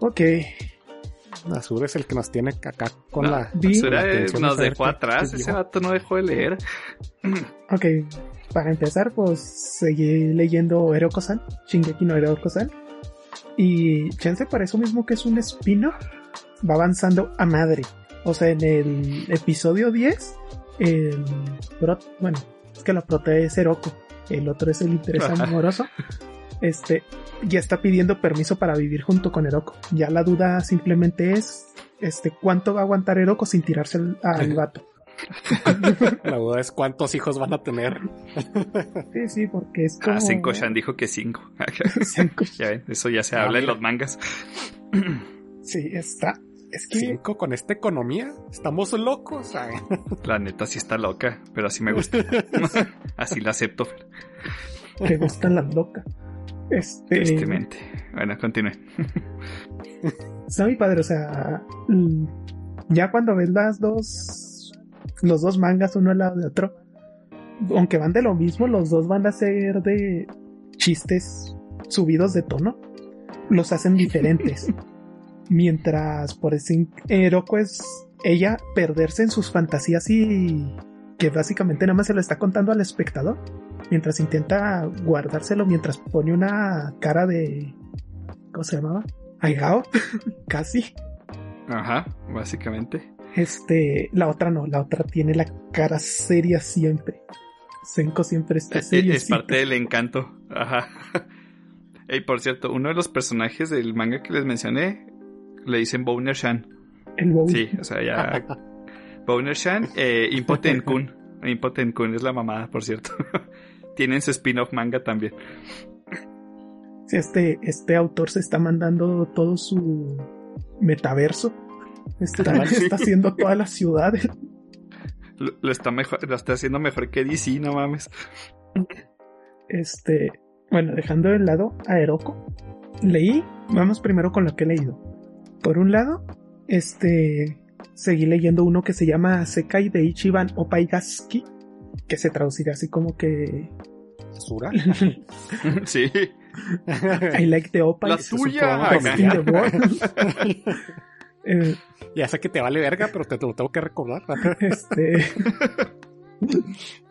ok.
Azur es el que nos tiene acá con
No,
la.
Azura,
la
nos dejó atrás. Ese vato no dejó de leer. *clears throat*
Ok, para empezar, pues seguí leyendo Eroko-san, Shingeki no Eroko-san. Y chance para eso mismo que es un espino, va avanzando a madre. O sea, en el episodio 10, el prot- bueno, es que la prota es Eroko, el otro es el interés amoroso. Este, ya está pidiendo permiso para vivir junto con Eroko. Ya la duda simplemente es, este, cuánto va a aguantar Eroko sin tirarse al, al vato. *laughs*
La duda es cuántos hijos van a tener. *laughs*
Sí, sí, porque es como...
Ah, Senko-chan dijo que cinco. *laughs*
Senko-
ya ven, eso ya se
Ah,
habla en los mangas. *clears throat*
Sí, está. Es que
Cinco con esta economía. Estamos locos. ¿sabes?
La neta sí está loca, pero así me gusta. así la acepto.
te gustan las locas. Este.
Tristemente. Bueno, continúe. *laughs*
Está muy padre, o sea. mm, Ya cuando ves las dos. Los dos mangas uno al lado de otro. Aunque van de lo mismo, los dos van a ser de chistes subidos de tono. Los hacen diferentes. *laughs* Mientras por ese Eroko es ella perderse en sus fantasías y que básicamente nada más se lo está contando al espectador. Mientras intenta guardárselo, mientras pone una cara de. ¿Cómo se llamaba? Aigao, *laughs* casi.
Ajá, básicamente.
Este, la otra no, la otra tiene la cara seria siempre. Senko siempre está
Es,
serio.
es parte del encanto. Ajá. *laughs* Y por cierto, uno de los personajes del manga que les mencioné le dicen Boner Shan.
El bowl.
Sí, o sea, ya. *laughs* Boner Shan, eh, Impotent Kun. Impotent Kun es la mamada, por cierto. Tienen su spin-off manga también.
Este, este autor se está mandando todo su metaverso. Está,
sí.
está haciendo toda la ciudad.
Lo, lo está mejor, lo está haciendo mejor que DC, no mames.
Este, bueno, dejando de lado a Eroko, leí, vamos primero con lo que he leído. Por un lado, este, seguí leyendo uno que se llama Sekai de Ichiban Opaigaski, que se traduciría así como que
Azura. *laughs*
sí.
I like the Opai.
La tuya.
programa
acá.
in the world. Eh,
ya sé que te vale verga, pero te lo tengo que recordar.
este, *laughs*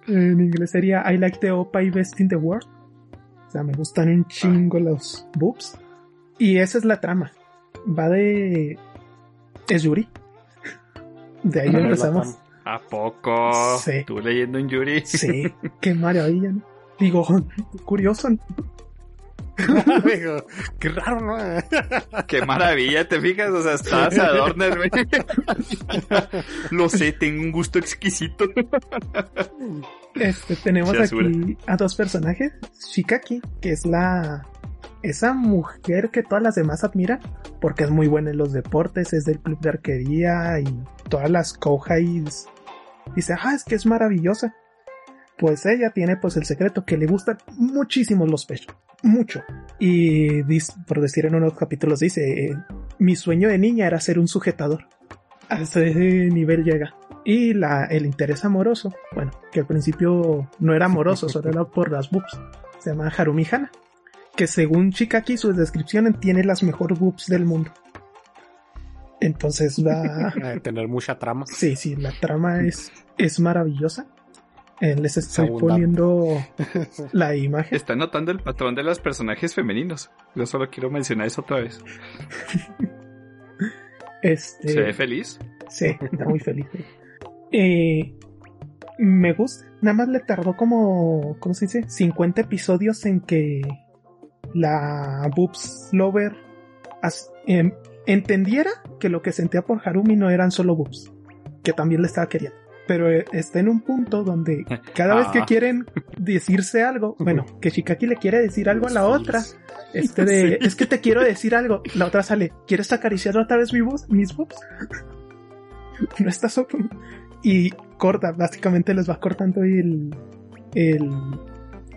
en inglés sería I like the Opai best in the world. O sea, me gustan un chingo los boobs. Y esa es la trama. Va de. Es Yuri. De ahí
Ah,
empezamos.
¿A poco?
Sí.
Tú leyendo en Yuri.
Sí, *laughs* qué maravilla, ¿no? Digo, *laughs* curioso. *laughs*
Digo, qué raro, ¿no?
Qué maravilla, ¿te fijas? O sea, estás adorner, güey. Lo sé, tengo un gusto exquisito.
Este, tenemos aquí a dos personajes. Shikaki, que es la... Esa mujer que todas las demás admiran, porque es muy buena en los deportes, es del club de arquería y todas las Kouhais. Dice, ah, es que es maravillosa. Pues ella tiene pues el secreto que le gustan muchísimo los pechos. Mucho. Y dis- por decir en unos capítulos dice, eh, mi sueño de niña era ser un sujetador. A ese nivel llega. Y la, el interés amoroso, bueno, que al principio no era amoroso, solo era por las boobs. Se llama Harumi Hana. Que según Chikaki, su descripción tiene las mejores boobs del mundo. Entonces va. *laughs*
Eh, Tener mucha trama.
Sí, sí, la trama es, es maravillosa. Eh, les estoy
Abundante.
poniendo *laughs* la imagen.
Está notando el patrón de los personajes femeninos. Yo solo quiero mencionar eso otra vez. *laughs*
Este,
¿Se ve feliz?
Sí, está muy feliz. Eh, me gusta. Nada más le tardó como, ¿cómo se dice? 50 episodios en que la Boobs Lover as- em, entendiera que lo que sentía por Harumi no eran solo boobs, que también le estaba queriendo. Pero eh, está en un punto donde *laughs* cada vez que
Ah.
quieren decirse algo, bueno, que Shikaki le quiere decir algo a la otra, este de, es que te quiero decir algo, la otra sale, ¿quieres acariciar otra vez mi boobs, mis boobs? *laughs* no estás open. Y corta, básicamente les va cortando el, el,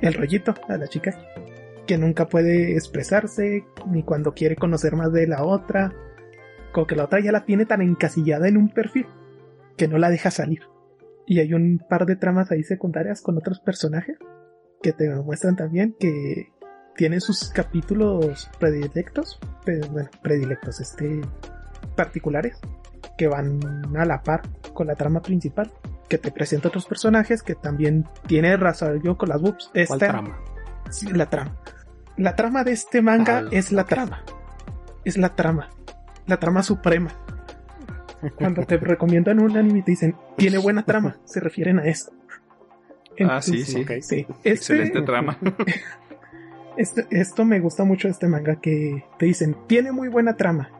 el rollito a la chica que nunca puede expresarse ni cuando quiere conocer más de la otra. Como que la otra ya la tiene tan encasillada en un perfil que no la deja salir. Y hay un par de tramas ahí secundarias con otros personajes que te muestran también que tienen sus capítulos predilectos, bueno, predilectos, este, particulares, que van a la par con la trama principal, que te presenta otros personajes que también tiene razón yo con las boobs.
¿Cuál
Esta,
trama?
Sí, la trama. La trama de este manga
Ah,
es la trama. Es la trama. La trama suprema. Cuando te recomiendan un anime y te dicen, tiene buena trama, *laughs* se refieren a esto.
Ah, sí, sí.
Este-
Excelente trama. *laughs*
este- esto me gusta mucho de este manga que te dicen, tiene muy buena trama.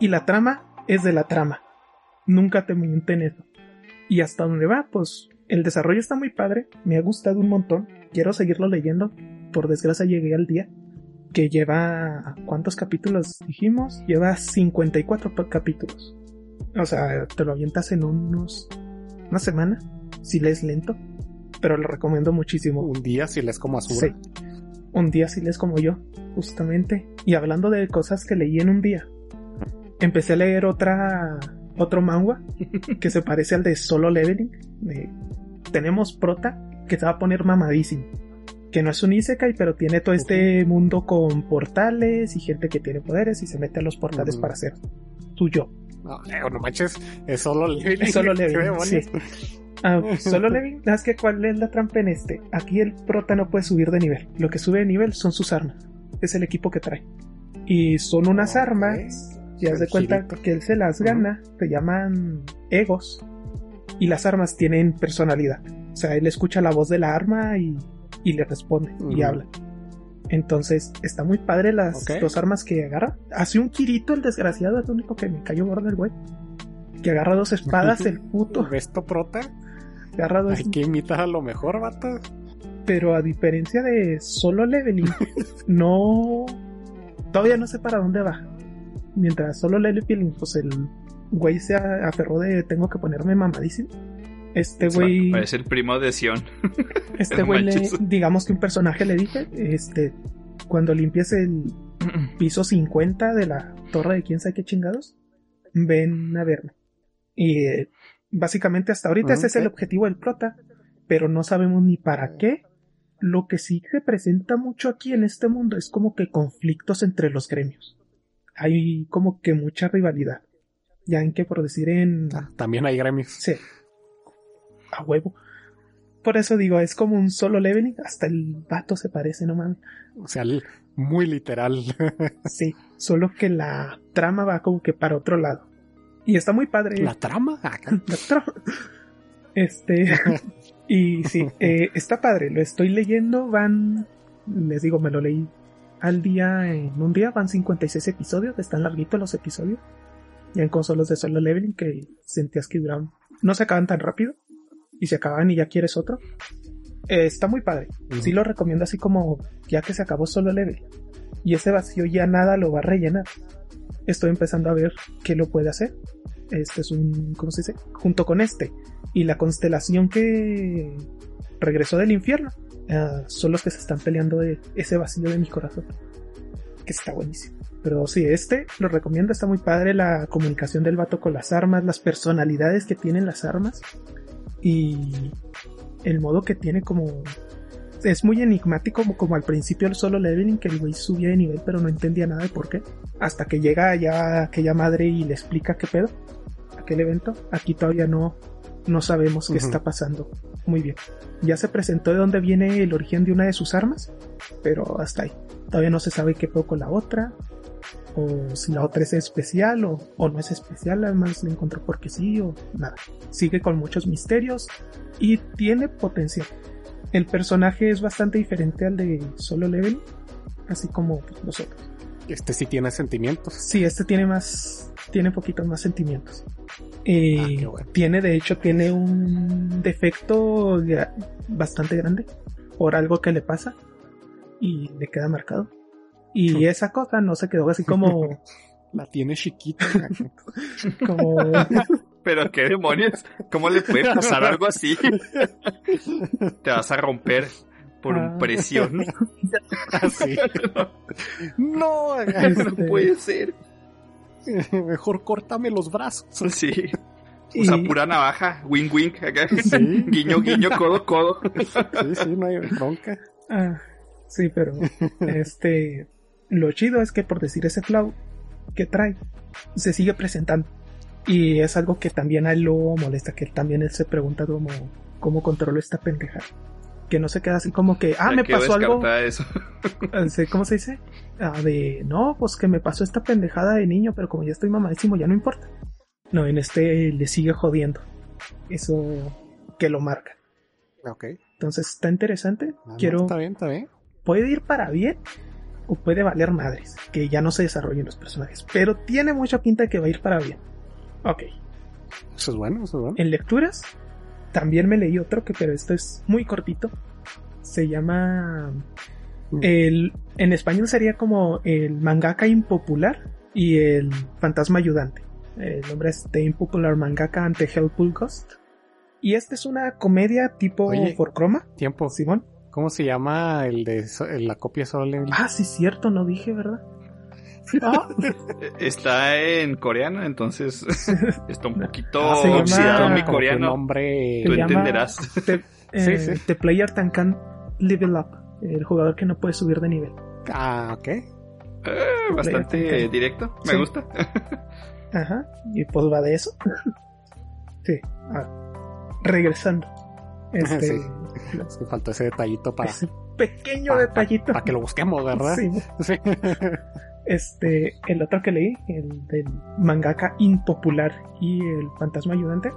Y la trama es de la trama. Nunca te mienten eso. Y hasta donde va, pues el desarrollo está muy padre. Me ha gustado un montón. Quiero seguirlo leyendo. Por desgracia llegué al día. Que lleva... ¿Cuántos capítulos dijimos? Lleva 54 pa- capítulos. O sea, te lo avientas en unos... Una semana. Si lees lento. Pero lo recomiendo muchísimo.
Un día si les como azul.
Sí. Un día si lees como yo, justamente. Y hablando de cosas que leí en un día, empecé a leer otra otro manga *laughs* que se parece al de Solo Leveling. de- tenemos prota que se va a poner mamadísimo. Que no es un isekai, pero tiene todo este mundo con portales y gente que tiene poderes y se mete a los portales para ser suyo.
No, Leo, no manches, es solo Leveling.
Es solo *laughs*
¿Qué
Leveling,
demonios?
Ah, solo *laughs* Levin, ¿sabes qué? ¿Cuál es la trampa en este? Aquí el prota no puede subir de nivel. Lo que sube de nivel son sus armas. Es el equipo que trae. Y son unas armas, ya haz de cuenta
girito.
que él se las gana, te llaman egos. Y las armas tienen personalidad. O sea, él escucha la voz de la arma y, y le responde y habla. Entonces, está muy padre las dos armas que agarra. Hace un Kirito, el desgraciado, es lo único que me cayó gordo el güey. Que agarra dos espadas, el puto.
¿Ves tu prota?
Agarra dos
Hay que imitar a lo mejor, vato.
pero a diferencia de solo leveling, *laughs* no. Todavía no sé para dónde va. Mientras solo leveling, pues el güey se aferró de tengo que ponerme mamadísimo. Este güey,
Parece el primo de Sion. *laughs*
este güey digamos que un personaje le dije, este, cuando limpies el *clears throat* piso 50 de la torre de quién sabe qué chingados, ven a verme. Y eh, básicamente hasta ahorita ese es el objetivo del prota, pero no sabemos ni para qué. Lo que sí se presenta mucho aquí en este mundo es como que conflictos entre los gremios. Hay como que mucha rivalidad. Ya en que por decir en...
Ah, también hay gremios.
Sí. A huevo. Por eso digo, es como un solo leveling. Hasta el vato se parece, no mames.
O sea, muy literal. *laughs*
Sí, solo que la trama va como que para otro lado. Y está muy padre.
La trama acá. *laughs*
La trama. Este. *laughs* Y sí, eh, está padre, lo estoy leyendo, van, les digo, me lo leí al día, en un día van 56 episodios, están larguitos los episodios. Ya en consolas de solo leveling que sentías que duraban, no se acaban tan rápido y se acaban y ya quieres otro. Eh, está muy padre, sí lo recomiendo así como ya que se acabó solo leveling y ese vacío ya nada lo va a rellenar. Estoy empezando a ver qué lo puede hacer. Este es un, ¿cómo se dice? Junto con este y la constelación que regresó del infierno. Uh, son los que se están peleando de ese vacío de mi corazón. Que está buenísimo. Pero sí, este lo recomiendo, está muy padre la comunicación del vato con las armas, las personalidades que tienen las armas y el modo que tiene como... Es muy enigmático como, como al principio el solo leveling que el güey subía de nivel pero no entendía nada de por qué. Hasta que llega ya aquella madre y le explica qué pedo, aquel evento. Aquí todavía no, no sabemos qué está pasando. Muy bien. Ya se presentó de dónde viene el origen de una de sus armas, pero hasta ahí. Todavía no se sabe qué pedo con la otra, o si la otra es especial o, o no es especial, además la encontró porque sí o nada. Sigue con muchos misterios y tiene potencial. El personaje es bastante diferente al de Solo Level, así como los otros.
Este sí tiene sentimientos.
Sí, este tiene más, tiene poquitos más sentimientos. Eh,
Ah, bueno.
Tiene, de hecho, tiene un defecto bastante grande por algo que le pasa y le queda marcado. Y esa cosa no se quedó así como, *laughs*
La tiene chiquita. *laughs*
como, *laughs*
Pero qué demonios, ¿cómo le puede pasar algo así? Te vas a romper por
Ah.
presión.
Así. No,
Este-
No puede ser.
mejor córtame los brazos.
Sí. Usa
Y-
pura navaja, wing wing, acá.
Sí.
guiño guiño, codo codo.
Sí, sí, no hay bronca.
Ah, sí, pero este lo chido es que por decir ese flow que trae se sigue presentando. Y es algo que también a él lo molesta que también él se pregunta cómo cómo controlo esta pendeja que no se queda así como que ah me pasó algo
eso.
eh, *laughs* sí, cómo se dice ah, de no pues que me pasó esta pendejada de niño pero como ya estoy mamadísimo ya no importa no en este le sigue jodiendo. Eso que lo marca.
Ok.
entonces está interesante.
Ah, no,
quiero
Está bien, está bien.
puede ir para bien o puede valer madres, que ya no se desarrollen los personajes, pero tiene mucha pinta que va a ir para bien. Ok,
Eso es bueno, eso es bueno.
en lecturas también me leí otro que pero esto es muy cortito. Se llama el en español sería como el mangaka impopular y el fantasma ayudante. El nombre es The Impopular Mangaka ante Hellpool Ghost. Y esta es una comedia tipo
Oye.
por croma,
Tiempo.
Simón.
¿Cómo se llama el de so- la copia solo Leveling?
Ah, sí, cierto, no dije, ¿verdad? Ah, *laughs*
Está en coreano, entonces *laughs* está un poquito
Ah, llama-
oxidado mi coreano.
nombre.
Tú entenderás.
The, *laughs* eh,
Sí, sí.
The Player That Can Level Up. El jugador que no puede subir de nivel.
Ah, ok.
Eh, bastante directo, me
Sí.
gusta.
Ajá. Y pues va de eso. sí. Ah, regresando. Este, *laughs*
Sí. Es que faltó ese detallito para,
ese *laughs* pequeño detallito.
para que lo busquemos, ¿verdad?
Sí.
Sí. *laughs*
Este, el otro que leí, el del mangaka impopular y el fantasma ayudante,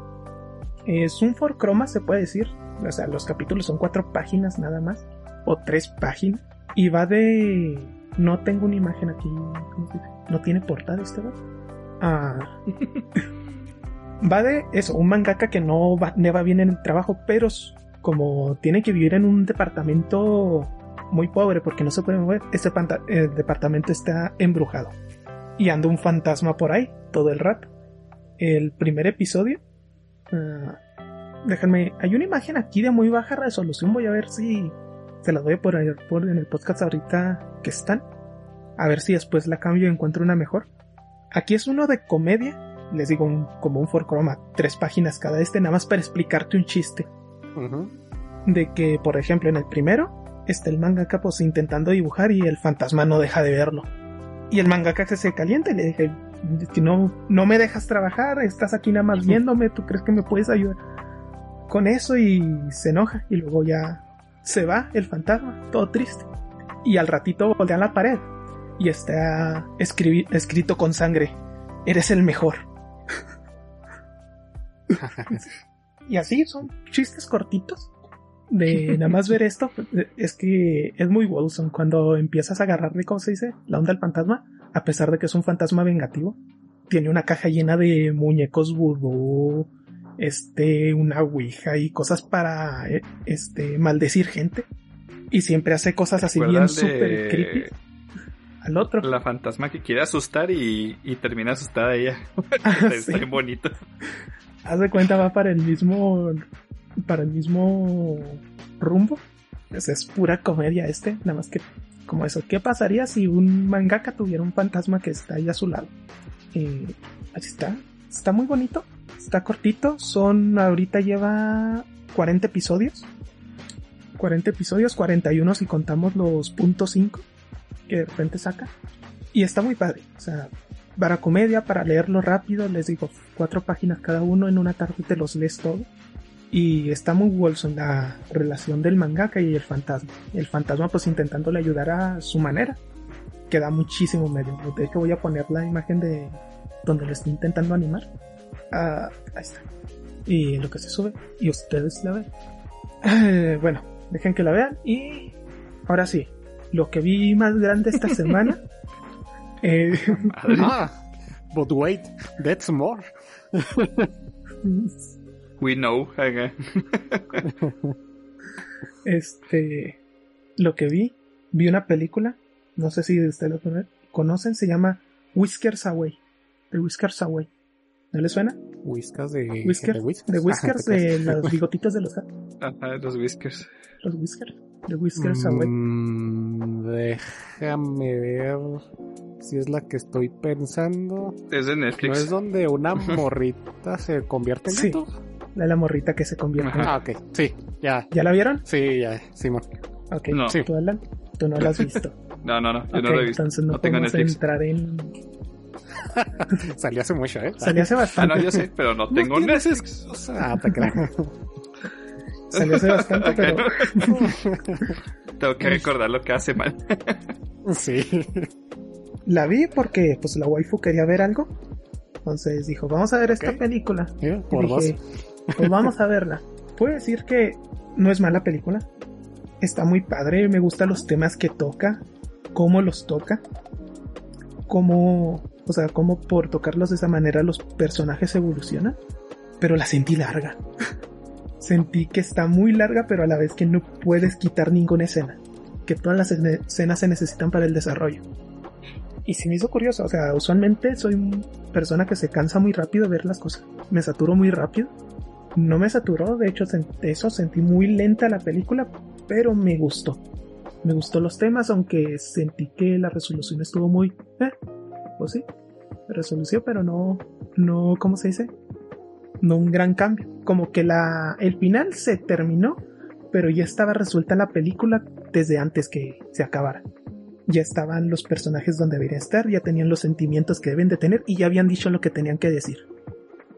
es un for croma, se puede decir. O sea, los capítulos son cuatro páginas nada más, o tres páginas, y va de. No tengo una imagen aquí, ¿cómo se dice? No tiene portada este, ¿verdad? Ah. va de eso, un mangaka que no va, le va bien en el trabajo, pero como tiene que vivir en un departamento muy pobre porque no se puede mover, este el departamento está embrujado. Y anda un fantasma por ahí todo el rato. El primer episodio. ah, déjenme. Hay una imagen aquí de muy baja resolución. Voy a ver si. Se las voy a poner por en el podcast ahorita que están. A ver si después la cambio y encuentro una mejor. Aquí es uno de comedia. Les digo un- como un for chroma. Tres páginas cada este, nada más para explicarte un chiste De que, por ejemplo, en el primero está el mangaka pues intentando dibujar y el fantasma no deja de verlo. Y el mangaka se, se calienta y le dije, que no, no me dejas trabajar, estás aquí nada más viéndome, ¿tú crees que me puedes ayudar? Con eso y se enoja y luego ya se va el fantasma, todo triste. Y al ratito voltea a la pared y está escrito con sangre, eres el mejor. *laughs* Y así son chistes cortitos de *laughs* nada más ver esto, es que es muy Wilson cuando empiezas a agarrarle, ¿cómo se dice? La onda del fantasma, a pesar de que es un fantasma vengativo. Tiene una caja llena de muñecos vudú, este, una ouija y cosas para, eh, este, maldecir gente. Y siempre hace cosas así bien
¿Recuerdan
súper
de
creepy. Al otro.
La fantasma que quiere asustar y, y termina asustada ella.
Ah, *laughs* *laughs*
Está
sí.
bien bonito.
Haz de cuenta va para el mismo para el mismo rumbo. Pues es pura comedia este, nada más que como eso. ¿Qué pasaría si un mangaka tuviera un fantasma que está ahí a su lado? Eh, así está. Está muy bonito. Está cortito. Son, ahorita lleva 40 episodios. 40 episodios, 41 si contamos los puntos 5 que de repente saca. Y está muy padre. O sea, para comedia, para leerlo rápido, les digo, cuatro páginas cada uno, en una tarde te los lees todo. Y está muy Wilson la relación del mangaka y el fantasma. El fantasma pues intentándole ayudar a su manera. Que da muchísimo medio. De hecho voy a poner la imagen de donde lo está intentando animar. Ah, ahí está. Y lo que se sube. Y ustedes la ven. Eh, bueno, dejen que la vean. Y ahora sí, lo que vi más grande esta *laughs* semana. Eh. *laughs*
Ah, but wait, that's more.
We know.
Este, lo que vi, vi una película, no sé si ustedes lo cono- conocen, se llama Whiskers Away, de Whiskers Away. ¿No le suena?
Whiskas de,
Whiskers,
Whiskers.
de Whiskers,
Ah,
de
creas.
los bigotitos de los gatos.
Ajá, los whiskers.
Los Whiskers, de Whiskers Away.
Déjame ver si es la que estoy pensando.
Es de
¿No
Netflix.
es donde una morrita se convierte en
Sí.
gato?
La la morrita que se convierte.
Ajá.
Ah, ok. Sí, ya.
¿Ya la vieron?
Sí, ya. Simón.
Ok,
No.
Sí.
¿Tú, Alan? Tú no la has visto. *laughs*
No, no, no. Yo no lo he visto.
entonces no,
No tengo
podemos
Netflix.
entrar en... *laughs*
Salió hace mucho, ¿eh?
Salió hace
Ah,
bastante.
no, yo sé, pero no tengo Netflix.
Ah, te creo. *laughs*
Salió hace bastante, pero... *laughs*
Tengo que recordar lo que hace mal. *laughs*
sí.
La vi porque pues la waifu quería ver algo. Entonces dijo, vamos a ver esta película. Y
Por dos.
dije, pues vamos a verla. Puedo decir que no es mala película. Está muy padre, me gustan los temas que toca, cómo los toca, cómo, o sea, cómo por tocarlos de esa manera los personajes evolucionan. Pero la sentí larga. *laughs* sentí que está muy larga, pero a la vez que no puedes quitar ninguna escena. Que todas las escena- escenas se necesitan para el desarrollo. Y se me hizo curioso, o sea, usualmente soy una persona que se cansa muy rápido de ver las cosas. Me saturo muy rápido. No me saturó, de hecho, eso sentí muy lenta la película, pero me gustó. Me gustó los temas, aunque sentí que la resolución estuvo muy... Eh, pues sí, resolución, pero no, no, ¿cómo se dice? No un gran cambio. Como que la, el final se terminó, pero ya estaba resuelta la película desde antes que se acabara ya estaban los personajes donde deberían estar, ya tenían los sentimientos que deben de tener y ya habían dicho lo que tenían que decir.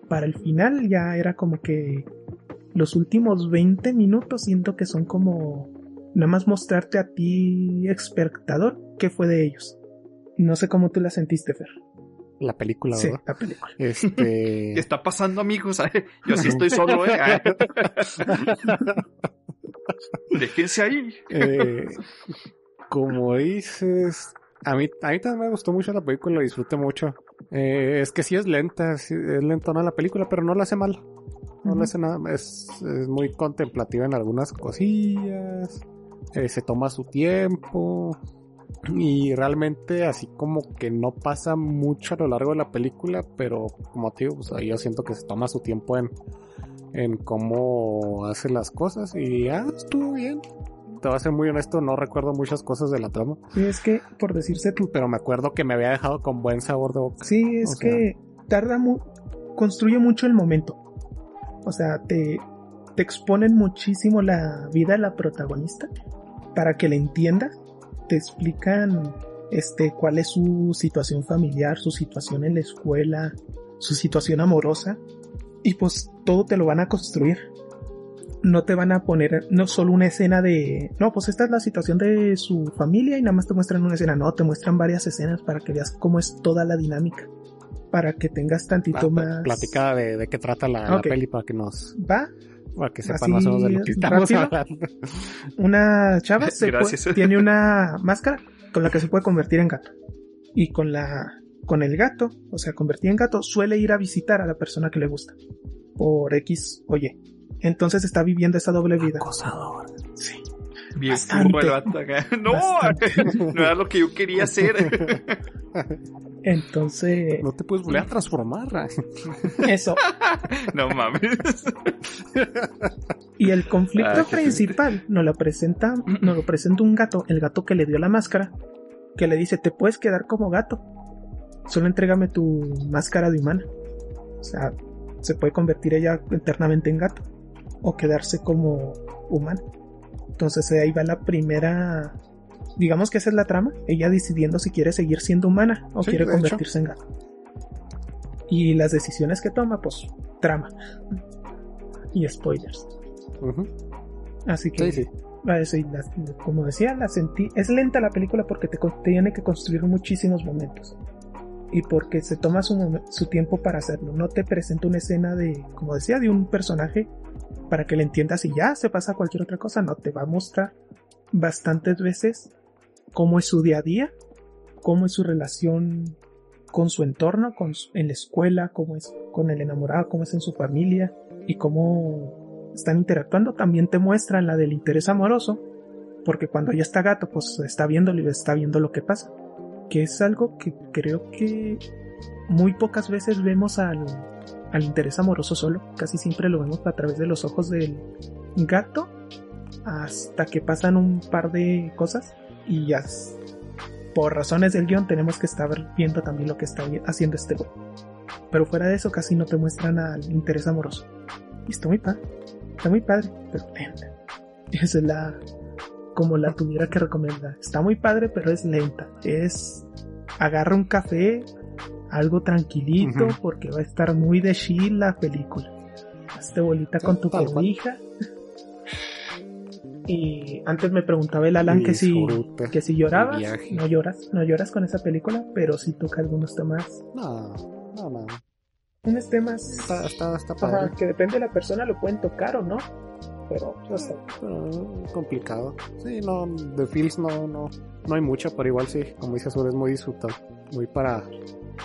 Para el final ya era como que los últimos 20 minutos siento que son como nada más mostrarte a ti, espectador, qué fue de ellos. No sé cómo tú la sentiste, Fer.
La película,
Sí,
¿verdad?
la película.
Este. *laughs*
¿Qué está pasando, amigos? Yo sí estoy solo, ¿eh? *laughs* Déjense ahí.
eh, como dices, a mí, a mí también me gustó mucho la película, la disfruté mucho. Eh, es que sí es lenta, sí es lentona la película, pero no la hace mal. No le hace nada, es, es muy contemplativa en algunas cosillas, eh, se toma su tiempo y realmente así como que no pasa mucho a lo largo de la película, pero como te digo, pues, ahí yo siento que se toma su tiempo en, en cómo hace las cosas y ah, estuvo bien. Te voy a ser muy honesto, no recuerdo muchas cosas de la trama,
Sí, es que, por decirse tú, *laughs*
pero me acuerdo que me había dejado con buen sabor de boca.
Sí, es
O sea-
que tarda mu construye mucho el momento. O sea, te, te exponen muchísimo la vida de la protagonista para que la entiendas. Te explican este cuál es su situación familiar, su situación en la escuela, su situación amorosa y pues todo te lo van a construir. No te van a poner no solo una escena de, no, pues esta es la situación de su familia y nada más te muestran una escena, no, te muestran varias escenas para que veas cómo es toda la dinámica, para que tengas tantito más...
Platica de, de qué trata la, la
Ok.
peli para que nos...
Va,
Para que sepan
Así,
más o menos de lo que estamos
rápido.
hablando.
Una chava *laughs* se puede- tiene una máscara con la que se puede convertir en gato. Y con la con el gato, o sea, convertida en gato, suele ir a visitar a la persona que le gusta. Por X o Y. Entonces está viviendo esa doble vida.
Acosador.
Sí.
Bien
Bastante.
el vato acá. *laughs* No,
Bastante. *laughs*
no era lo que yo quería hacer.
Entonces,
No te puedes volver a transformar. *laughs*
eso. *laughs*
No mames.
Y el conflicto
Ah,
principal nos lo presenta, nos lo presenta un gato, el gato que le dio la máscara, que le dice, te puedes quedar como gato. Solo entrégame tu máscara de humana. O sea, se puede convertir ella eternamente en gato. O quedarse como humana. Entonces ahí va la primera... Digamos que esa es la trama. Ella decidiendo si quiere seguir siendo humana o
Sí,
quiere
hecho.
convertirse en gato. Y las decisiones que toma, pues, trama. Y spoilers. Así que,
Sí, sí.
sí, la- como decía, la sentí. Es lenta la película porque te tiene que construir muchísimos momentos. Y porque se toma su, su tiempo para hacerlo. No te presenta una escena de, como decía, de un personaje para que le entiendas y ya se pasa a cualquier otra cosa. No, te va a mostrar bastantes veces cómo es su día a día, cómo es su relación con su entorno, con en la escuela, cómo es con el enamorado, cómo es en su familia y cómo están interactuando. También te muestran la del interés amoroso, porque cuando ya está gato, pues está viéndolo y está viendo lo que pasa. Que es algo que creo que muy pocas veces vemos al, al interés amoroso solo. Casi siempre lo vemos a través de los ojos del gato hasta que pasan un par de cosas y ya por razones del guion tenemos que estar viendo también lo que está haciendo este güey. Pero fuera de eso casi no te muestran al interés amoroso. Y está muy padre. Está muy padre, pero lenta. Esa *laughs* es la... Como la tuviera que recomendar. Está muy padre, pero es lenta. Es... Agarra un café, algo tranquilito,
Ujú.
porque va a estar muy de chill la película. Hazte bolita con tu cobija. Y antes me preguntaba el Alan que si, que si llorabas. No lloras, no lloras con esa película, pero sí toca algunos temas.
No, no, no.
Unos temas
Está, está, está
ajá,
padre.
que depende de la persona, lo pueden tocar o no. Pero no sé.
Pero complicado. Sí, no, de feels no, no, no hay mucho, pero igual sí, como dices, Sur, es muy disfrutable. Muy para,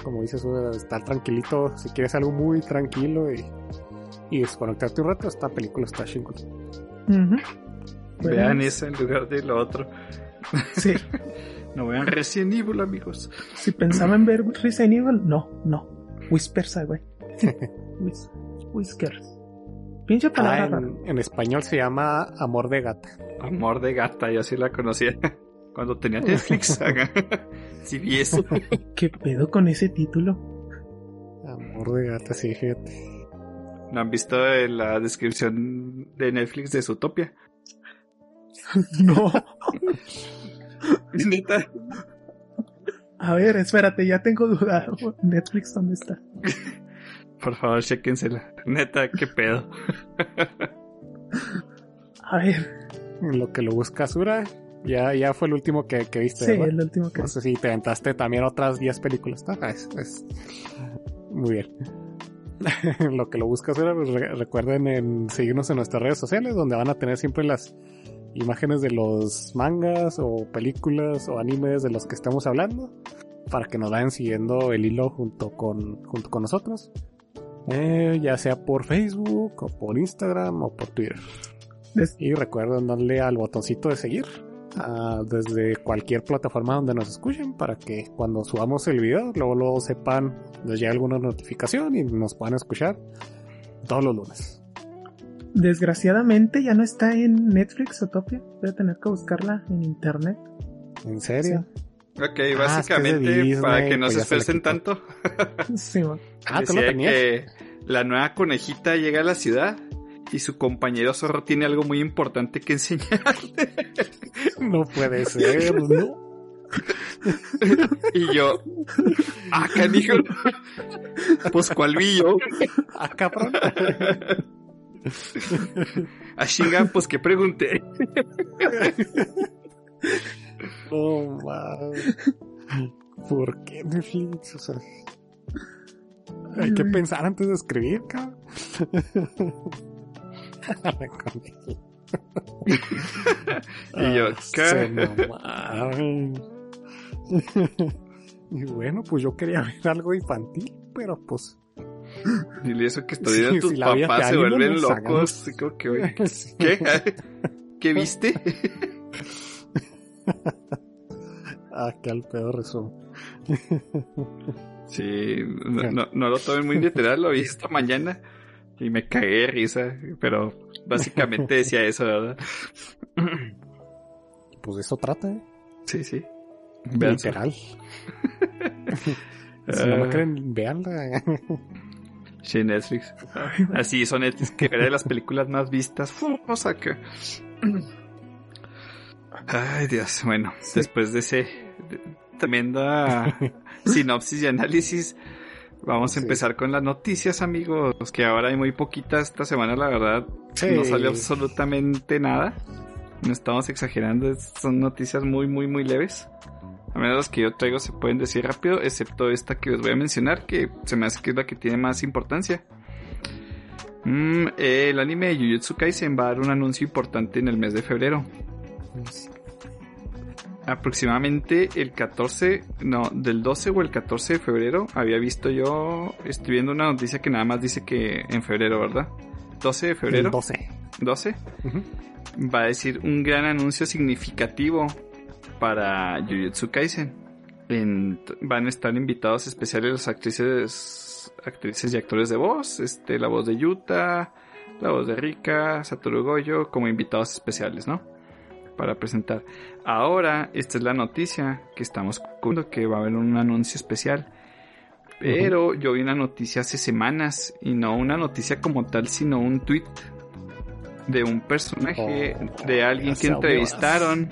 como dices, estar tranquilito. Si quieres algo muy tranquilo y, y desconectarte un rato, esta película está chingón.
Ujú. Bueno,
Vean eso en lugar de lo otro.
Sí. *laughs*
No vean Resident Evil, amigos.
Si pensaba en ver Resident Evil, no, no. Whispers, ah, güey. *laughs* Whis- Whiskers. Pinche palabra
Ah,
rara.
en, en español se llama Amor de Gata.
Amor de gata, yo sí la conocía. *laughs* Cuando tenía Netflix. sí vi eso.
¿Qué pedo con ese título?
Amor de Gata, sí, fíjate.
¿No han visto en la descripción de Netflix de Zootopia? *laughs*
No.
Neta.
A ver, espérate, ya tengo duda. Netflix, ¿dónde está?
Por favor, chéquensela. Neta, qué pedo.
A ver,
En lo que lo busca Sura, ya, ya fue el último que, que viste,
sí,
¿verdad?
el último que.
No sé si te aventaste también otras 10 películas. Ah, es, es- Muy bien. *laughs* Lo que lo buscas ahora, pues, re- recuerden en seguirnos en nuestras redes sociales, donde van a tener siempre las imágenes de los mangas o películas o animes de los que estamos hablando, para que nos vayan siguiendo el hilo junto con, junto con nosotros. Eh, ya sea por Facebook o por Instagram o por Twitter. Y recuerden darle al botoncito de seguir ah, desde cualquier plataforma donde nos escuchen para que cuando subamos el video luego, luego sepan, les llegue alguna notificación y nos puedan escuchar todos los lunes.
Desgraciadamente ya no está en Netflix, Utopia. Voy a tener que buscarla en internet.
¿En serio?
Ok,
Ah, es que es de
básicamente,
Disney,
para que no
pues
se
quitó.
tanto, *laughs*
Sí, man.
Ah, ¿tú lo
decía
tenías?
que la nueva conejita llega a la ciudad y su compañero zorro tiene algo muy importante que enseñarle. *laughs*
No puede ser, ¿no? *laughs*
Y yo, ah, canijo. Pues cuál vi yo.
Ah, cabrón.
A chinga, pues que pregunté.
No mames. ¿Por qué Netflix? O sea, hay que pensar antes de escribir, cabrón. *laughs*
y yo,
ah, ¿qué? *laughs* y bueno, pues yo quería ver algo infantil, pero pues. *laughs*
Dile eso que estoy viendo tus papás se vuelven locos. que, *laughs* ¿Qué? ¿Qué viste? *laughs*
ah, qué al peor resumen.
sí, no, no, lo tomé muy literal, lo vi esta mañana y me cagué de risa, pero básicamente decía eso, ¿verdad?
pues eso trata, ¿eh?
Sí, sí.
Literal. si no me ah. creen, veanla.
Sí, Netflix. Así son Netflix, que era de las películas más vistas. O sea que. Ay, Dios. Bueno, después de ese tremenda *laughs* sinopsis y análisis, vamos a empezar con las noticias, amigos. Que ahora hay muy poquitas esta semana, la verdad. No salió absolutamente nada. No estamos exagerando, son noticias muy, muy, muy leves. A menos las que yo traigo se pueden decir rápido, excepto esta que os voy a mencionar, que se me hace que es la que tiene más importancia. Mm, el anime de Jujutsu Kaisen va a dar un anuncio importante en el mes de febrero. Aproximadamente el 14, no, del 12 o el 14 de febrero había visto yo, estoy viendo una noticia que nada más dice que en febrero, ¿verdad? 12 de febrero.
12.
12. Va a decir un gran anuncio significativo para Jujutsu Kaisen. van a estar invitados especiales las actrices, actrices y actores de voz, este, la voz de Yuta, la voz de Rika, Satoru Goyo, como invitados especiales, ¿no? Para presentar. Ahora, esta es la noticia que estamos contando, que va a haber un anuncio especial. Pero yo vi una noticia hace semanas, y no una noticia como tal, sino un tweet de un personaje, oh, de alguien que entrevistaron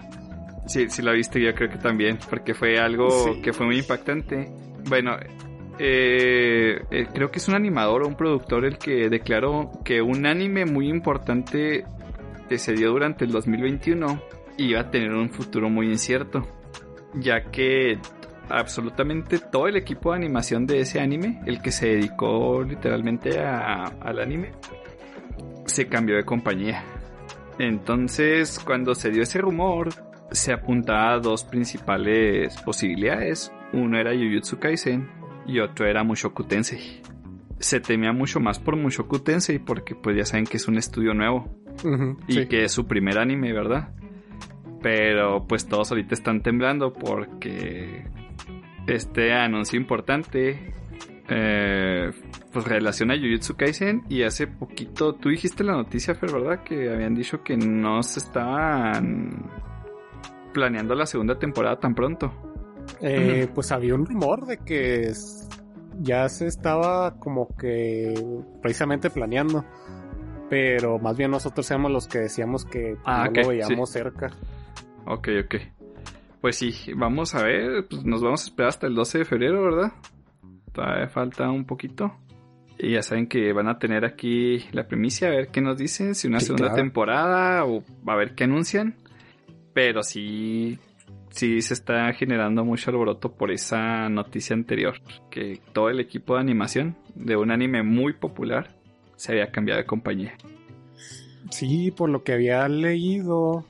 Sí, sí la viste, yo creo que también, porque fue algo que fue muy impactante. Bueno, eh, eh, creo que es un animador o un productor el que declaró que un anime muy importante que se dio durante el 2021 iba a tener un futuro muy incierto, ya que absolutamente todo el equipo de animación de ese anime, el que se dedicó literalmente al anime, se cambió de compañía. Entonces, cuando se dio ese rumor, se apuntaba a dos principales posibilidades. Uno era Jujutsu Kaisen y otro era Mushoku Tensei. Se temía mucho más por Mushoku Tensei porque pues ya saben que es un estudio nuevo y que es su primer anime, ¿verdad? Pero pues todos ahorita están temblando porque este anuncio importante eh, pues relaciona a Jujutsu Kaisen y hace poquito tú dijiste la noticia, Fer, ¿verdad? Que habían dicho que no se estaban planeando la segunda temporada tan pronto?
Eh, pues había un rumor de que ya se estaba como que precisamente planeando. Pero más bien nosotros éramos los que decíamos que
ah,
no lo veíamos cerca.
Ok, ok. Pues sí, vamos a ver, pues nos vamos a esperar hasta el 12 de febrero, ¿verdad? Todavía falta un poquito. Y ya saben que van a tener aquí la primicia, a ver qué nos dicen, si una segunda temporada o a ver qué anuncian. Pero sí, sí se está generando mucho alboroto por esa noticia anterior, que todo el equipo de animación de un anime muy popular se había cambiado de compañía.
Sí, por lo que había leído,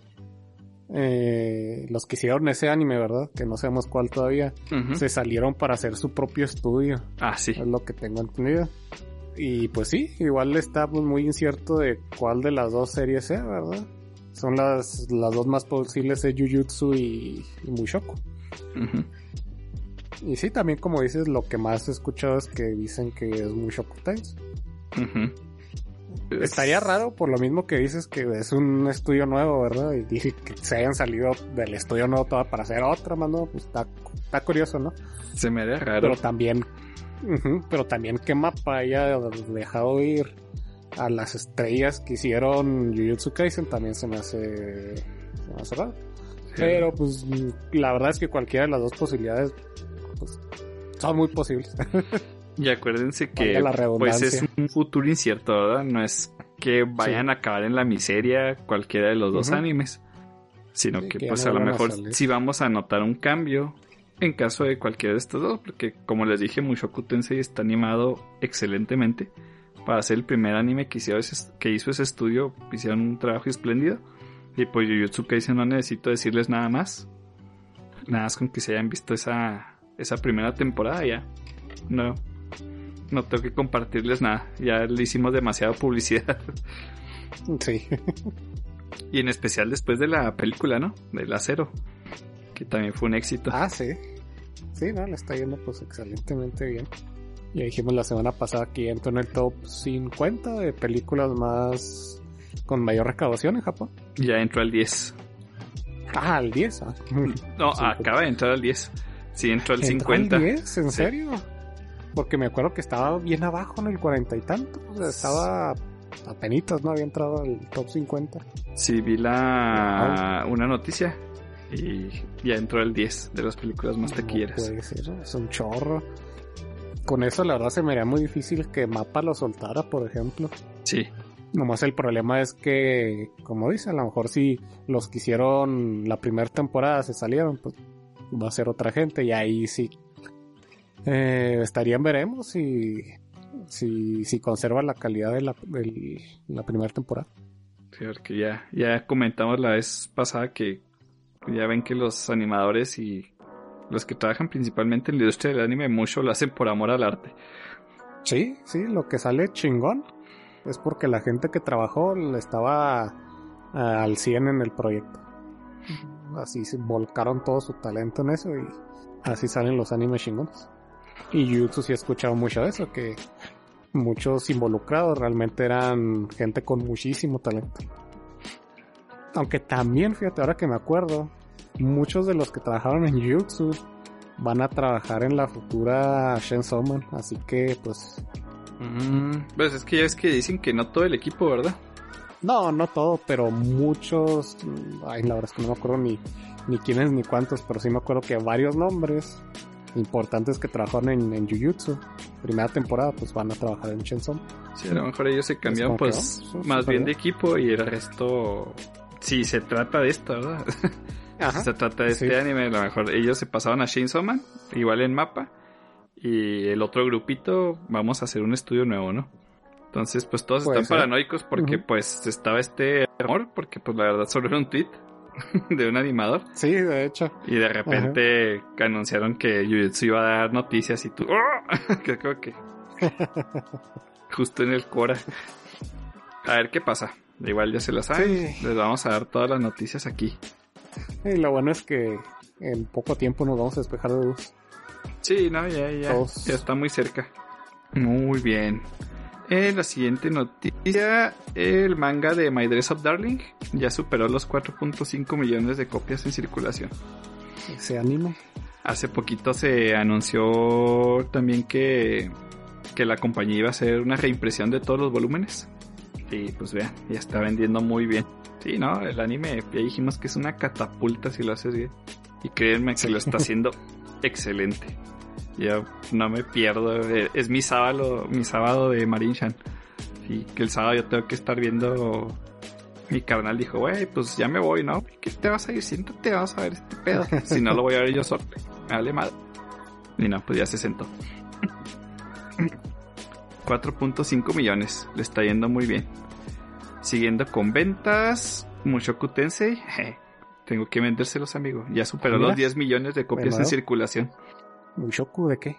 eh, los que hicieron ese anime, ¿verdad? Que no sabemos cuál todavía, se salieron para hacer su propio estudio.
Ah, sí.
Es lo que tengo entendido. Y pues sí, igual está muy incierto de cuál de las dos series sea, ¿verdad? Son las, las dos más posibles de Jujutsu y, Mushoku. Y sí, también como dices, lo que más he escuchado es que dicen que es Mushoku Tales. Estaría raro por lo mismo que dices que es un estudio nuevo, ¿verdad? Y dije que se hayan salido del estudio nuevo todo para hacer otra, mano. Pues está, está curioso, ¿no?
Se me haría raro.
Pero también, pero también que mapa haya dejado ir a las estrellas que hicieron Jujutsu Kaisen también se me hace, se me hace raro. Pero pues la verdad es que cualquiera de las dos posibilidades pues, son muy posibles.
y acuérdense que pues es un futuro incierto, ¿verdad? No es que vayan a acabar en la miseria cualquiera de los dos animes, sino que, pues a lo mejor si vamos a notar un cambio en caso de cualquiera de estos dos, porque como les dije, Mushoku Tensei está animado excelentemente para hacer el primer anime que, hizo ese, que hizo ese estudio. Hicieron un trabajo espléndido. Y pues Jujutsu Kaisen no necesito decirles nada más. Nada más con que se hayan visto esa, esa primera temporada ya. No, no tengo que compartirles nada. Ya le hicimos demasiada publicidad. *laughs*
Sí.
y en especial después de la película, ¿no? Del acero. Que también fue un éxito.
Ah, sí. Sí, no, le está yendo pues excelentemente bien. Ya dijimos la semana pasada que entró en el top 50 de películas más con mayor recaudación en Japón.
Ya entró al 10.
Ah, al 10. Ah.
No, *laughs*
Sí,
acaba de entrar al 10. Sí, entró al
¿Entró
50.
al 10? ¿En
Sí.
serio? Porque me acuerdo que estaba bien abajo en el 40 y tanto. O sea, estaba apenitas, ¿no? Había entrado al top 50.
Sí, vi la una noticia y ya entró al 10 de las películas más
No
taquilleras.
puede ser, es un chorro. Con eso la verdad se me haría muy difícil que Mapa lo soltara, por ejemplo.
Sí,
Nomás el problema es que, como dice, a lo mejor si los que hicieron la primera temporada se salieron, pues va a ser otra gente y ahí sí. Eh, estarían, veremos si, si, si conserva la calidad de la, del- la primera temporada.
sí, porque ya, ya comentamos la vez pasada que ya ven que los animadores y los que trabajan principalmente en la industria del anime mucho lo hacen por amor al arte.
Sí, sí, lo que sale chingón es porque la gente que trabajó le estaba ah, al 100 en el proyecto. Así se volcaron todo su talento en eso y así salen los animes chingones. Y Jujutsu sí he escuchado mucho de eso, que muchos involucrados realmente eran gente con muchísimo talento. Aunque también, fíjate, ahora que me acuerdo, muchos de los que trabajaron en Jujutsu van a trabajar en la futura Chainsaw Man, así que pues
Pues es que ya es que dicen que no todo el equipo, ¿verdad?
no, no todo, pero muchos, mm, ay, la verdad es que no me acuerdo ni ni quiénes ni cuántos, pero sí me acuerdo que varios nombres importantes que trabajaron en, en Jujutsu, primera temporada, pues van a trabajar en. Man.
Sí, a lo mejor ellos se cambiaron pues
sí,
más bien de equipo y el resto... Si se trata de esto, ¿verdad? *laughs* Se trata de este
Sí.
anime, a lo mejor ellos se pasaban a Chainsaw Man, igual en mapa, y el otro grupito vamos a hacer un estudio nuevo, ¿no? Entonces, pues todos están
ser.
paranoicos porque pues estaba este rumor, porque pues la verdad solo era un tweet *laughs* de un animador,
Sí, de hecho.
y de repente anunciaron que Jujutsu iba a dar noticias y tú, ¡oh! *laughs* que creo que *laughs* justo en el Cora. A ver qué pasa. Igual ya se las saben.
Sí.
Les vamos a dar todas las noticias aquí. *laughs*
Y lo bueno es que en poco tiempo nos vamos a despejar de luz.
Sí, no, ya, ya,
Todos.
ya está muy cerca. Muy bien. En la siguiente noticia, el manga de My Dress Up Darling ya superó los 4.5 millones de copias en circulación.
Ese anime.
Hace poquito se anunció también que, que la compañía iba a hacer una reimpresión de todos los volúmenes. Y pues vean, ya está vendiendo muy bien. Sí, no, el anime ya dijimos que es una catapulta si lo haces bien. Y créanme que lo está haciendo excelente. Yo no me pierdo. eh, Es mi sábado, mi sábado de Marinchan. Sí, que el sábado yo tengo que estar viendo. Mi carnal dijo, güey, pues ya me voy, ¿no? ¿Qué te vas a ir? Siéntate, vamos a ver este pedo. Si no lo voy a ver yo solo. Me vale madre. Y no, pues ya se sentó. 4.5 millones. Le está yendo muy bien. Siguiendo con ventas. Mushoku Tensei. je, Tengo que vendérselos, amigo. Ya superó
Mira.
los 10 millones de copias en circulación.
¿Mushoku de qué?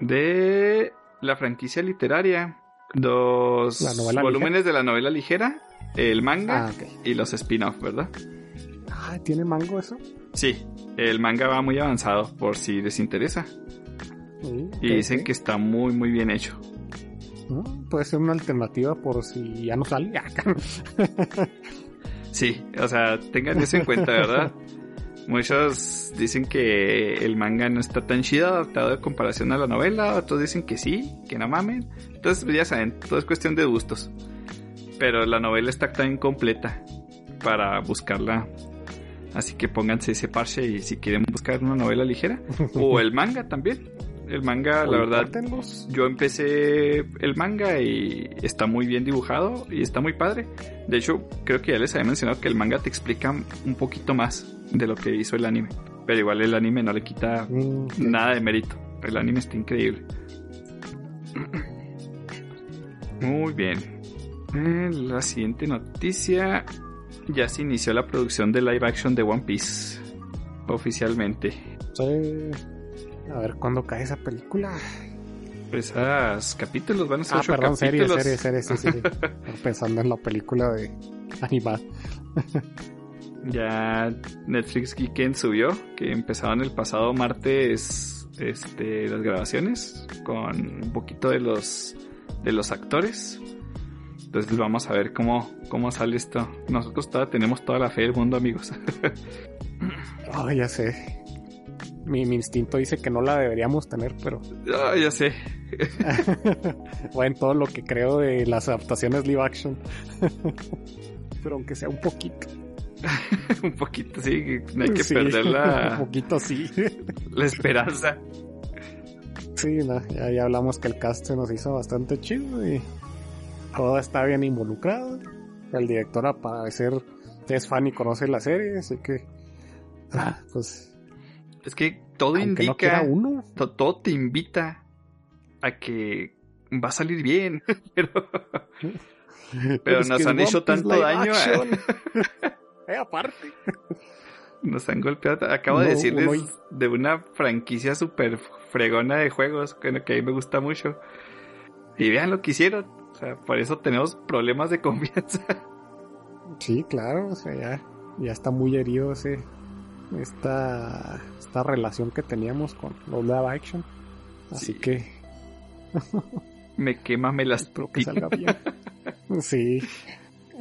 De la franquicia literaria. Los volúmenes de la novela ligera. El manga
Ah,
y los spin-off, ¿verdad?
Ah, ¿tiene mango eso?
Sí, el manga va muy avanzado por si les interesa.
Sí,
Y dicen que está muy muy bien hecho.
Mm, Puede ser una alternativa por si ya no sale. *laughs*
Sí, o sea, tengan eso en cuenta, ¿verdad? Muchos dicen que el manga no está tan chido adaptado en comparación a la novela, otros dicen que sí, que no mamen. Entonces, pues ya saben, todo es cuestión de gustos. Pero la novela está tan incompleta para buscarla. Así que pónganse ese parche y si quieren buscar una novela ligera. O el manga también. El manga, la verdad,
Córtenlos.
yo empecé el manga y está muy bien dibujado y está muy padre. De hecho, creo que ya les había mencionado que el manga te explica un poquito más de lo que hizo el anime. Pero igual el anime no le quita
Mm,
nada de mérito. El anime está increíble. *clears throat* Muy bien. Eh, la siguiente noticia. Ya se inició la producción de live action de One Piece. Oficialmente.
Sí. A ver cuándo cae esa película.
Esos capítulos van a ser
Ah,
ocho
perdón, serie,
capítulos.
serie, serie, sí, sí. sí. *laughs* Pensando en la película de animada.
Ya Netflix Geekend subió que empezaron el pasado martes este, las grabaciones con un poquito de los de los actores. Entonces vamos a ver cómo, cómo sale esto. Nosotros tenemos toda la fe del mundo, amigos.
Oh, *laughs* ya sé. Mi, mi instinto dice que no la deberíamos tener, pero
Ah, ya sé. *laughs*
o en todo lo que creo de las adaptaciones live action. *laughs* pero aunque sea un poquito. *laughs*
un poquito, sí. No hay que
Sí,
perder
Un poquito sí.
la esperanza.
Sí, no, ya, ya hablamos que el cast se nos hizo bastante chido y todo está bien involucrado. El director al parecer es fan y conoce la serie, así que ah, pues
Es que todo
aunque no quiera
indica,
uno,
to- todo te invita a que va a salir bien. *laughs* Pero Pero
es
nos
que
han hecho tanto daño,
action. *laughs* Eh, aparte.
Nos han golpeado. Acabo de decirles de una franquicia súper fregona de juegos, bueno, que a mí me gusta mucho. Y vean lo que hicieron. O sea, por eso tenemos problemas de *laughs* confianza.
Sí, claro, o sea, ya, ya está muy herido ese, esta, esta relación que teníamos con los live action. Así
Sí.
que
Me quema, me las
espero que salga bien. sí.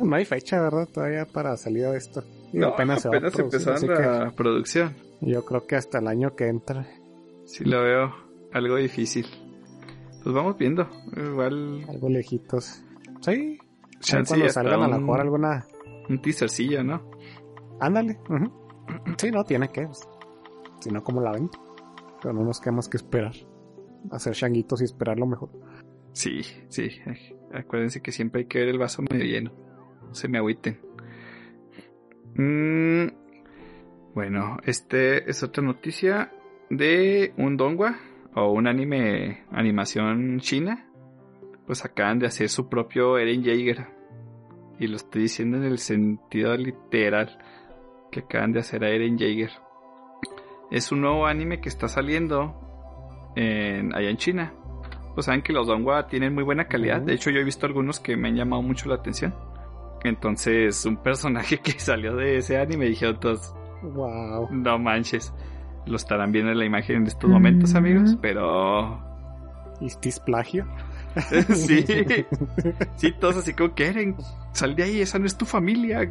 No hay fecha, ¿verdad? Todavía para salir de esto. Y
No,
apenas se va a
apenas
así que
la producción.
Yo creo que hasta el año que entra.
Sí lo veo algo difícil. Pues vamos viendo. Igual
Algo lejitos. Sí.
Chance
cuando salgan a lo
un-
mejor alguna.
un teasercillo, ¿no?
Ándale. ujú. *clears throat* Sí, no, tiene que. Si no, como la ven. Pero no nos queda más que esperar. Hacer changuitos y esperar lo mejor.
Sí, sí. Ay, Acuérdense que siempre hay que ver el vaso medio lleno. No se me agüiten. Mm, bueno, este es otra noticia de un dongua o un anime animación china. Pues acaban de hacer su propio Eren Jaeger. Y lo estoy diciendo en el sentido literal que acaban de hacer a Eren Jaeger. Es un nuevo anime que está saliendo en, allá en China. Pues saben que los Donghua tienen muy buena calidad. De hecho, yo he visto algunos que me han llamado mucho la atención. Entonces, un personaje *laughs* que salió de ese anime dijeron todos,
Wow.
no manches. Lo estarán viendo en la imagen en estos momentos,
Mm.
amigos. Pero
¿Y this plagio? *laughs*
sí, *laughs* sí, todos así como que Eren, sal de ahí, esa no es tu familia.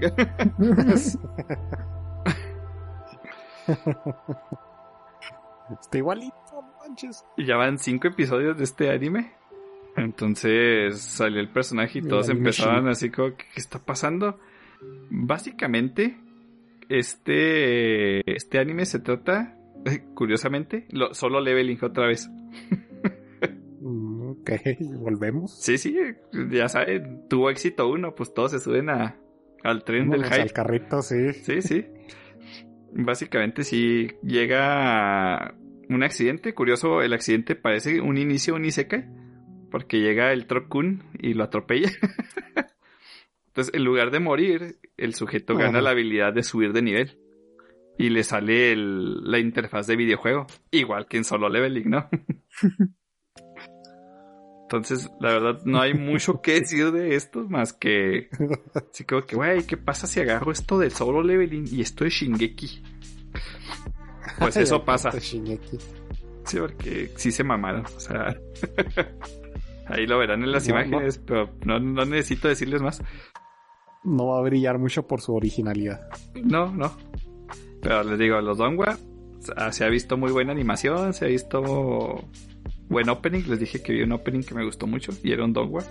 *laughs*
Está igualito, manches.
Y ya van cinco episodios de este anime. Entonces salió el personaje y todos empezaban así como, ¿qué, está pasando? Básicamente, este, este anime se trata, curiosamente, lo, solo leveling otra vez.
Mm, Ok, volvemos.
Sí, sí, ya saben, tuvo éxito uno, pues todos se suben a, al tren del hype.
al carrito, sí.
Sí, sí. *laughs* Básicamente sí llega un accidente. Curioso, el accidente parece un inicio un isekai. Porque llega el Trokun y lo atropella. *laughs* Entonces, en lugar de morir, el sujeto gana
Ajá.
la habilidad de subir de nivel. Y le sale el- la interfaz de videojuego. Igual que en solo leveling, ¿no? *laughs* Entonces, la verdad, no hay mucho que *laughs* decir de esto más que Así como que, güey, ¿qué pasa si agarro esto de solo leveling y esto de Shingeki? Pues eso *laughs* pasa. Sí, porque sí se mamaron. O sea, *laughs* ahí lo verán en las
No,
imágenes, pero no, no necesito decirles más.
No va a brillar mucho por su originalidad.
No, no. Pero les digo, los Dongwa ah, se ha visto muy buena animación, se ha visto buen opening. Les dije que vi un opening que me gustó mucho y era un Dongwa.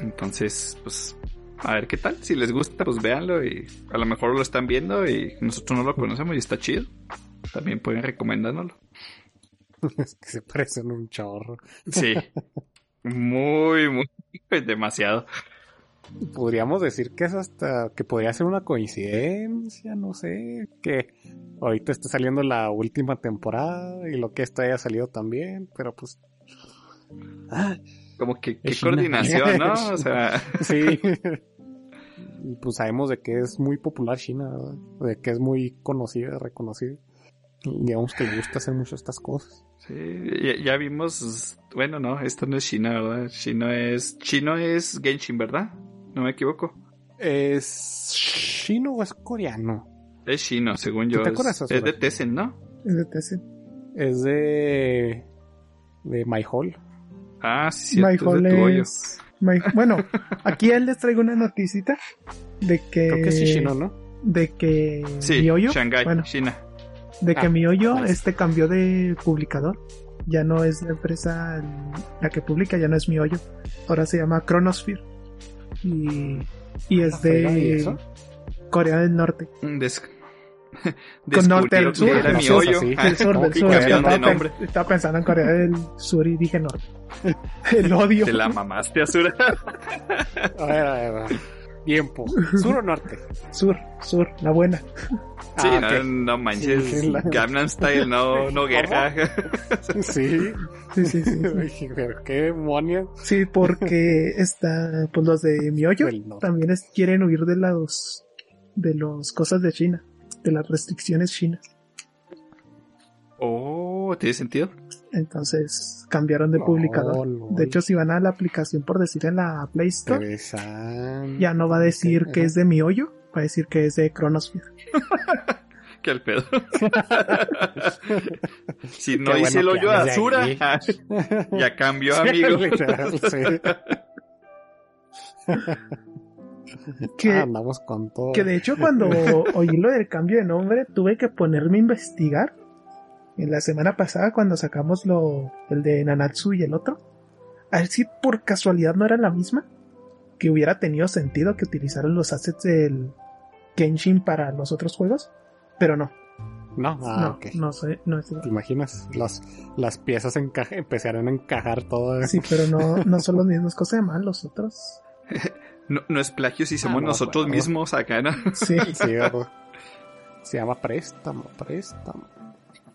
Entonces, pues, a ver qué tal. Si les gusta, pues véanlo y a lo mejor lo están viendo y nosotros no lo conocemos y está chido. También pueden recomendárnoslo.
es *laughs* que se parecen un chorro.
Sí. *laughs* Muy, muy, demasiado.
Podríamos decir que es hasta que podría ser una coincidencia, no sé, que ahorita está saliendo la última temporada y lo que esta haya salido también, pero pues ah,
Como que qué coordinación, ¿no? *laughs* O sea,
Sí. Y pues sabemos de que es muy popular China, ¿verdad? de que es muy conocida, reconocida. Y digamos que le gusta hacer mucho estas cosas.
sí, ya, ya vimos, bueno, no, esto no es China, ¿verdad? Chino es, chino es Genshin, ¿verdad? No me equivoco.
¿Es chino o es coreano?
Es chino, según
¿Tú
yo.
te
Es,
acuerdas,
es de? Tessen, ¿no?
Es de TC.
Es de. de My Hall.
Ah, sí, cierto,
My
es de
Hall
tu hoyo.
es- My- Bueno, aquí les traigo una noticita de que.
Creo que sí chino, ¿no?
De que
Sí,
Mihoyo,
Shanghai,
bueno,
China.
de que
Ah,
Mihoyo
nice.
este cambió de publicador. Ya no es la empresa la que publica, ya no es Mihoyo. Ahora se llama Chronosphere. Y, y es
Ah, frega, ¿y
de? Corea del Norte.
Des... *laughs*
Con norte del sur, del
mi
sur,
hoyo. Ah,
Del sur,
¿cómo
del sur. Estaba,
de nombre?
pen- estaba pensando en Corea del Sur y dije norte. *laughs* El odio.
Te la mamaste, Azura. *laughs*
A ver, a ver, a ver. Tiempo. ¿Sur o norte? *laughs*
Sur, sur, la buena.
Sí,
Ah,
no,
ok.
no manches.
Sí,
Gangnam Style, no, no guerra.
Sí.
Sí, sí, sí. sí. *laughs*
Pero qué demonios.
Sí, porque está, pues los de
norte.
también es- quieren huir de los, de los cosas de China, de las restricciones chinas.
Oh, ¿tiene sentido?
Entonces cambiaron de publicador. De hecho, si van a la aplicación, por decir en la Play Store, ya no va a decir que es de Mihoyo, va a decir que es de Chronosphere. *laughs*
Que al pedo. *laughs* si no
Qué
hice el
bueno
hoyo a Azura, *laughs* ya cambió, amigo.
literal.
Que,
Ah, andamos con todo.
que de hecho cuando oí lo del cambio de nombre, tuve que ponerme a investigar. En la semana pasada, cuando sacamos lo, el de Nanatsu y el otro, a ver si por casualidad no era la misma, que hubiera tenido sentido que utilizaran los assets del Genshin para los otros juegos, pero no,
No, ah,
no,
ok.
no, sé, no es
¿Te imaginas? Las, las piezas encaja, empezarán a encajar todas.
Sí, pero no, no son los mismos, cosa de mal los otros. *laughs*
No, no es plagio si somos
Ah, no,
nosotros
bueno.
mismos acá, ¿no?
Sí, *laughs*
Sí. Se llama préstamo, préstamo.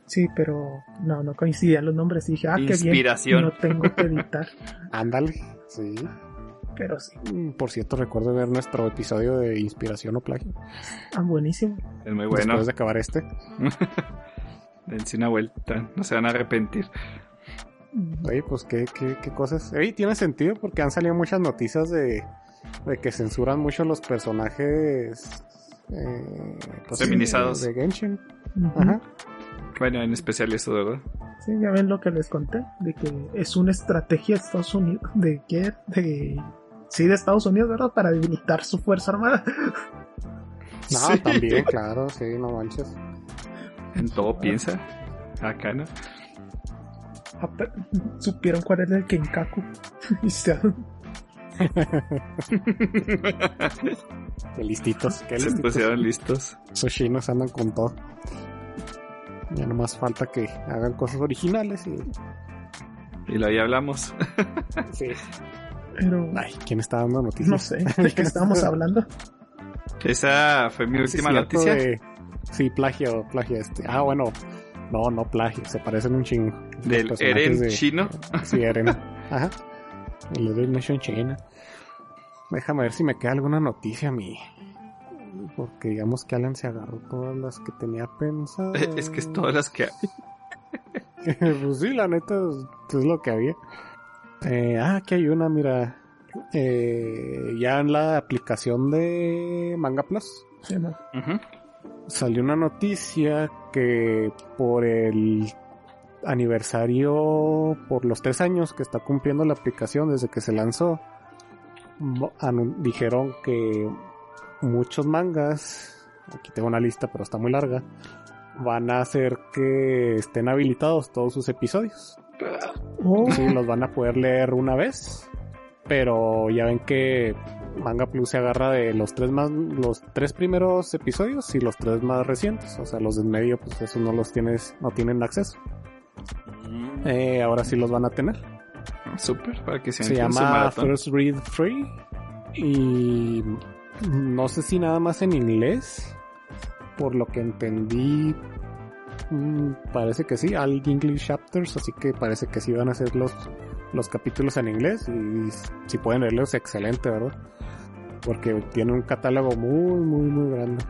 Sí, pero no, no coincidían los nombres. Y dije, ah, qué bien, no tengo que editar, *laughs*
Ándale, sí.
pero sí,
Mm, Por cierto, recuerdo ver nuestro episodio de inspiración o plagio.
ah, buenísimo.
Es muy bueno.
Después de acabar este. *laughs*
Dense una vuelta, no se van a arrepentir.
Oye, pues qué, qué, qué cosas. Oye, tiene sentido porque han salido muchas noticias de, de que censuran mucho los personajes eh, pues,
Feminizados.
de, de Genshin. Ajá.
Bueno, en especial eso, ¿verdad?
Sí, ya ven lo que les conté, de que es una estrategia de Estados Unidos, de que, de, sí, de Estados Unidos, ¿verdad? Para debilitar su fuerza armada. *laughs*
No,
Sí.
también, claro, sí, no manches.
En todo piensa. Acá, ¿no?
Supieron cuál era el Kenkaku. *laughs* Y se- *laughs*
Qué listitos, qué
Se
listitos.
pusieron listos.
Esos chinos andan con todo. Ya nomás falta que hagan cosas originales y...
Y lo ahí hablamos.
Sí.
Pero,
Ay, ¿quién está dando noticias?
no sé, ¿de qué estábamos *laughs* hablando?
Esa fue mi última noticia.
de- Sí, plagio, plagio este. Ah, bueno. No, no plagio, se parecen un chingo.
Del Eren
de-
chino.
Sí, Eren. *laughs* Ajá. El Eren Nation China. Déjame ver si me queda alguna noticia a mí. Porque digamos que Alan se agarró todas las que tenía pensadas. *laughs*
Es que es todas las que... *laughs*
pues sí, la neta es, es lo que había. Eh, ah, aquí hay una, mira. Eh, ya en la aplicación de Manga Plus
Sí, no.
Ujú.
salió una noticia que por el aniversario, por los tres años que está cumpliendo la aplicación desde que se lanzó, dijeron que muchos mangas, aquí tengo una lista pero está muy larga, van a hacer que estén habilitados todos sus episodios.
Oh,
Sí, los van a poder leer una vez. Pero ya ven que Manga Plus se agarra de los tres más, los tres primeros episodios y los tres más recientes. O sea, los del medio, pues esos no los tienes, no tienen acceso. Eh, ahora sí los van a tener.
Súper, para que se,
Se llama. First Read Free. Y no sé si nada más en inglés. Por lo que entendí, mm, parece que sí, al English Chapters. Así que parece que sí van a ser los, los capítulos en inglés y si pueden leerlos, excelente, ¿verdad? Porque tiene un catálogo muy, muy, muy grande.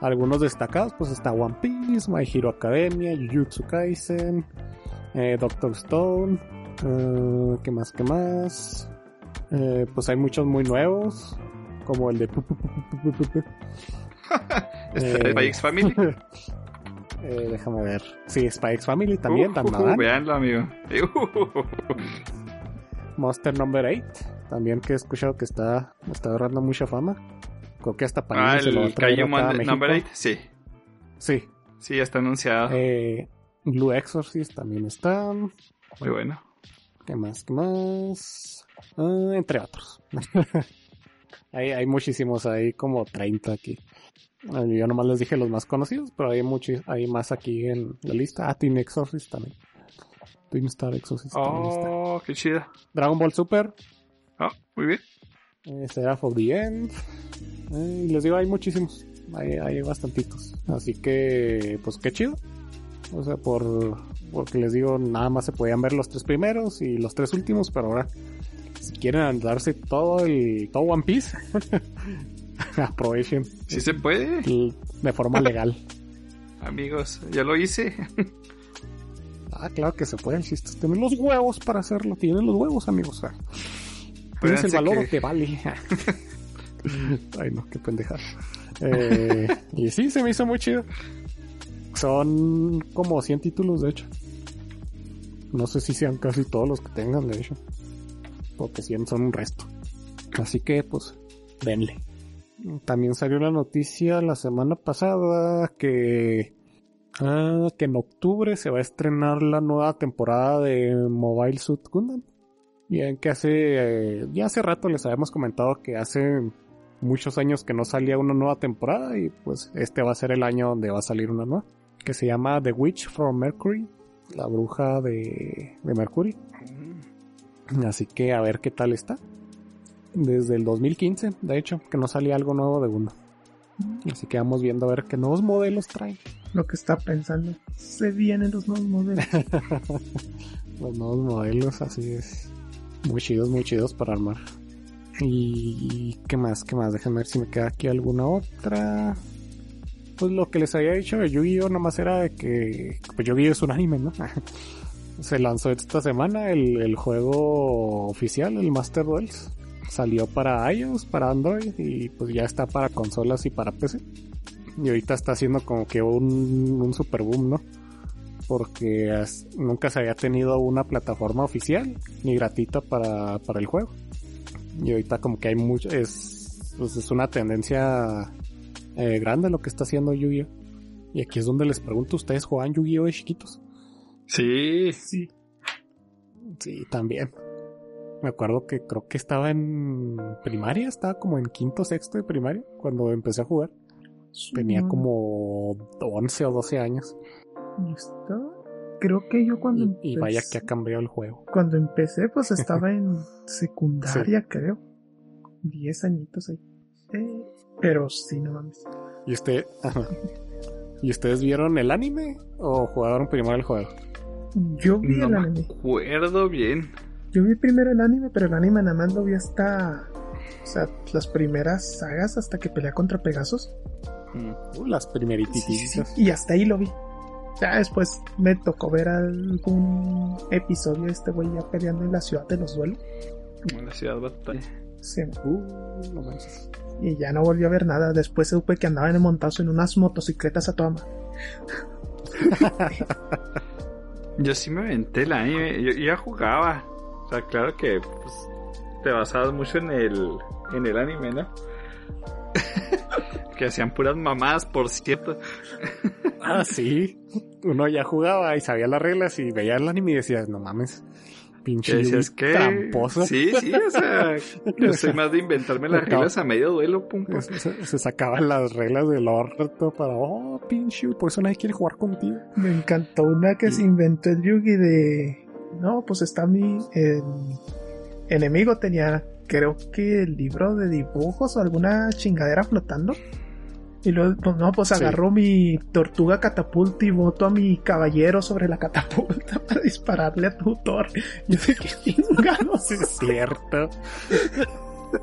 Algunos destacados, pues está One Piece, My Hero Academia, Jujutsu Kaisen, eh, Doctor Stone, eh, ¿qué más, qué más? Eh, pues hay muchos muy nuevos, como el de... *laughs*
Este,
Eh,
Spy X Family. *laughs*
Eh, déjame ver. Sí, Spy X Family también,
Uh,
Dandadan.
Veanlo, amigo. *laughs* Uh,
Monster Number 8, también que he escuchado que está, está agarrando mucha fama. Creo que hasta Panini
Ah,
se lo va a
el
traer
Kaiju
acá a
Man-
México.
Number 8. Sí,
Sí.
sí, ya está anunciado.
Eh, Blue Exorcist también está.
Muy bueno.
¿Qué más? ¿Qué más? Ah, entre otros. Hay, hay muchísimos, hay como 30 aquí. Ah, Yo nomás les dije los más conocidos, pero hay muchos, hay más aquí en la lista. Ah, Twin Exorcist también. Twin Star Exorcist.
Oh, qué chido.
Dragon Ball Super,
Oh, muy bien.
eh, Seraph of the End. Eh, y les digo, hay muchísimos. Hay, hay bastantitos. Así que, pues qué chido. O sea, por porque les digo, nada más se podían ver los tres primeros y los tres últimos, pero ahora, si quieren darse todo el todo One Piece, *laughs* aprovechen
Sí se puede,
de forma legal. *laughs*
amigos. Ya lo hice. *laughs*
Ah, claro que se puede, es tener los huevos para hacerlo. Tienen los huevos, amigos. Ah, Tienes el valor
que-
vale. Ay, no, qué pendejada. Eh, y sí, se me hizo muy chido. Son como 100 títulos, de hecho. No sé si sean casi todos los que tengan, de hecho. Porque 100 son un resto. Así que, pues, denle. También salió la noticia la semana pasada que, ah, que en octubre se va a estrenar la nueva temporada de Mobile Suit Gundam. Bien que hace, eh, ya hace rato les habíamos comentado que hace muchos años que no salía una nueva temporada y pues este va a ser el año donde va a salir una nueva. Que se llama The Witch from Mercury, la bruja de, de Mercury. Así que a ver qué tal está. Desde el 2015, de hecho, que no salía algo nuevo de uno. Así que vamos viendo a ver qué nuevos modelos traen.
Lo que está pensando. Se vienen los nuevos modelos. *laughs*
Los nuevos modelos, así es. Muy chidos, muy chidos para armar. Y qué más, qué más, déjenme ver si me queda aquí alguna otra. Pues lo que les había dicho de Yu-Gi-Oh! nomás era de que pues Yu-Gi-Oh! es un anime, ¿no? *laughs* Se lanzó esta semana el, el juego oficial, el Master Duels. Salió para iOS, para Android y pues ya está para consolas y para PC. Y ahorita está haciendo como que un, un super boom, ¿no? Porque nunca se había tenido una plataforma oficial ni gratuita para, para el juego. Y ahorita como que hay mucho, es, pues es una tendencia eh, grande lo que está haciendo Yu-Gi-Oh! Y aquí es donde les pregunto, ¿ustedes juegan Yu-Gi-Oh! de chiquitos?
Sí,
Sí.
Sí, también. Me acuerdo que creo que estaba en primaria, estaba como en quinto, sexto de primaria cuando empecé a jugar. Tenía
No,
como 11 o 12 años.
yo estaba- Creo que yo cuando
Y, y vaya
empecé-
que ha cambiado el juego.
Cuando empecé, pues estaba *laughs* en secundaria, creo. Diez añitos ahí. Eh, pero sí, no mames.
¿Y usted. ¿Y ustedes vieron el anime o jugaron primero el juego?
Yo vi
no
el
me
anime.
acuerdo bien.
Yo vi primero el anime, pero el anime nada más lo vi hasta. O sea, las primeras sagas hasta que pelea contra Pegasus.
Mm.
Uh, las primeritas.
Sí, sí, sí. Y hasta ahí lo vi. Ya después me tocó ver algún episodio de este güey ya peleando en la ciudad de los duelos.
Como la ciudad batalla.
Sí,
Uh, no manches.
y ya no volví a ver nada. Después supe que andaban montados en unas motocicletas a toda madre. *laughs*
Yo sí me aventé el anime. Yo, yo ya jugaba. O sea, claro que pues, te basabas mucho en el, en el anime, ¿no? *laughs* que hacían puras mamadas, por cierto.
Ah, sí. Uno ya jugaba y sabía las reglas y veía el anime y decías, no mames. Pinche Yui
que.
tramposo.
Sí, sí, o sea, *laughs* yo soy más de inventarme las reglas a medio duelo, pum, pum.
Se, sacaban las reglas del orto para, oh, pinche, por eso nadie quiere jugar contigo.
Me encantó una que se inventó el Yugi de. No, pues está mi. el enemigo tenía, creo que el libro de dibujos o alguna chingadera flotando. Y luego, pues no, pues
Sí.
agarró mi tortuga catapulta y boto a mi caballero sobre la catapulta *laughs* para dispararle a tutor. Yo sé que chingados.
Sí, es cierto.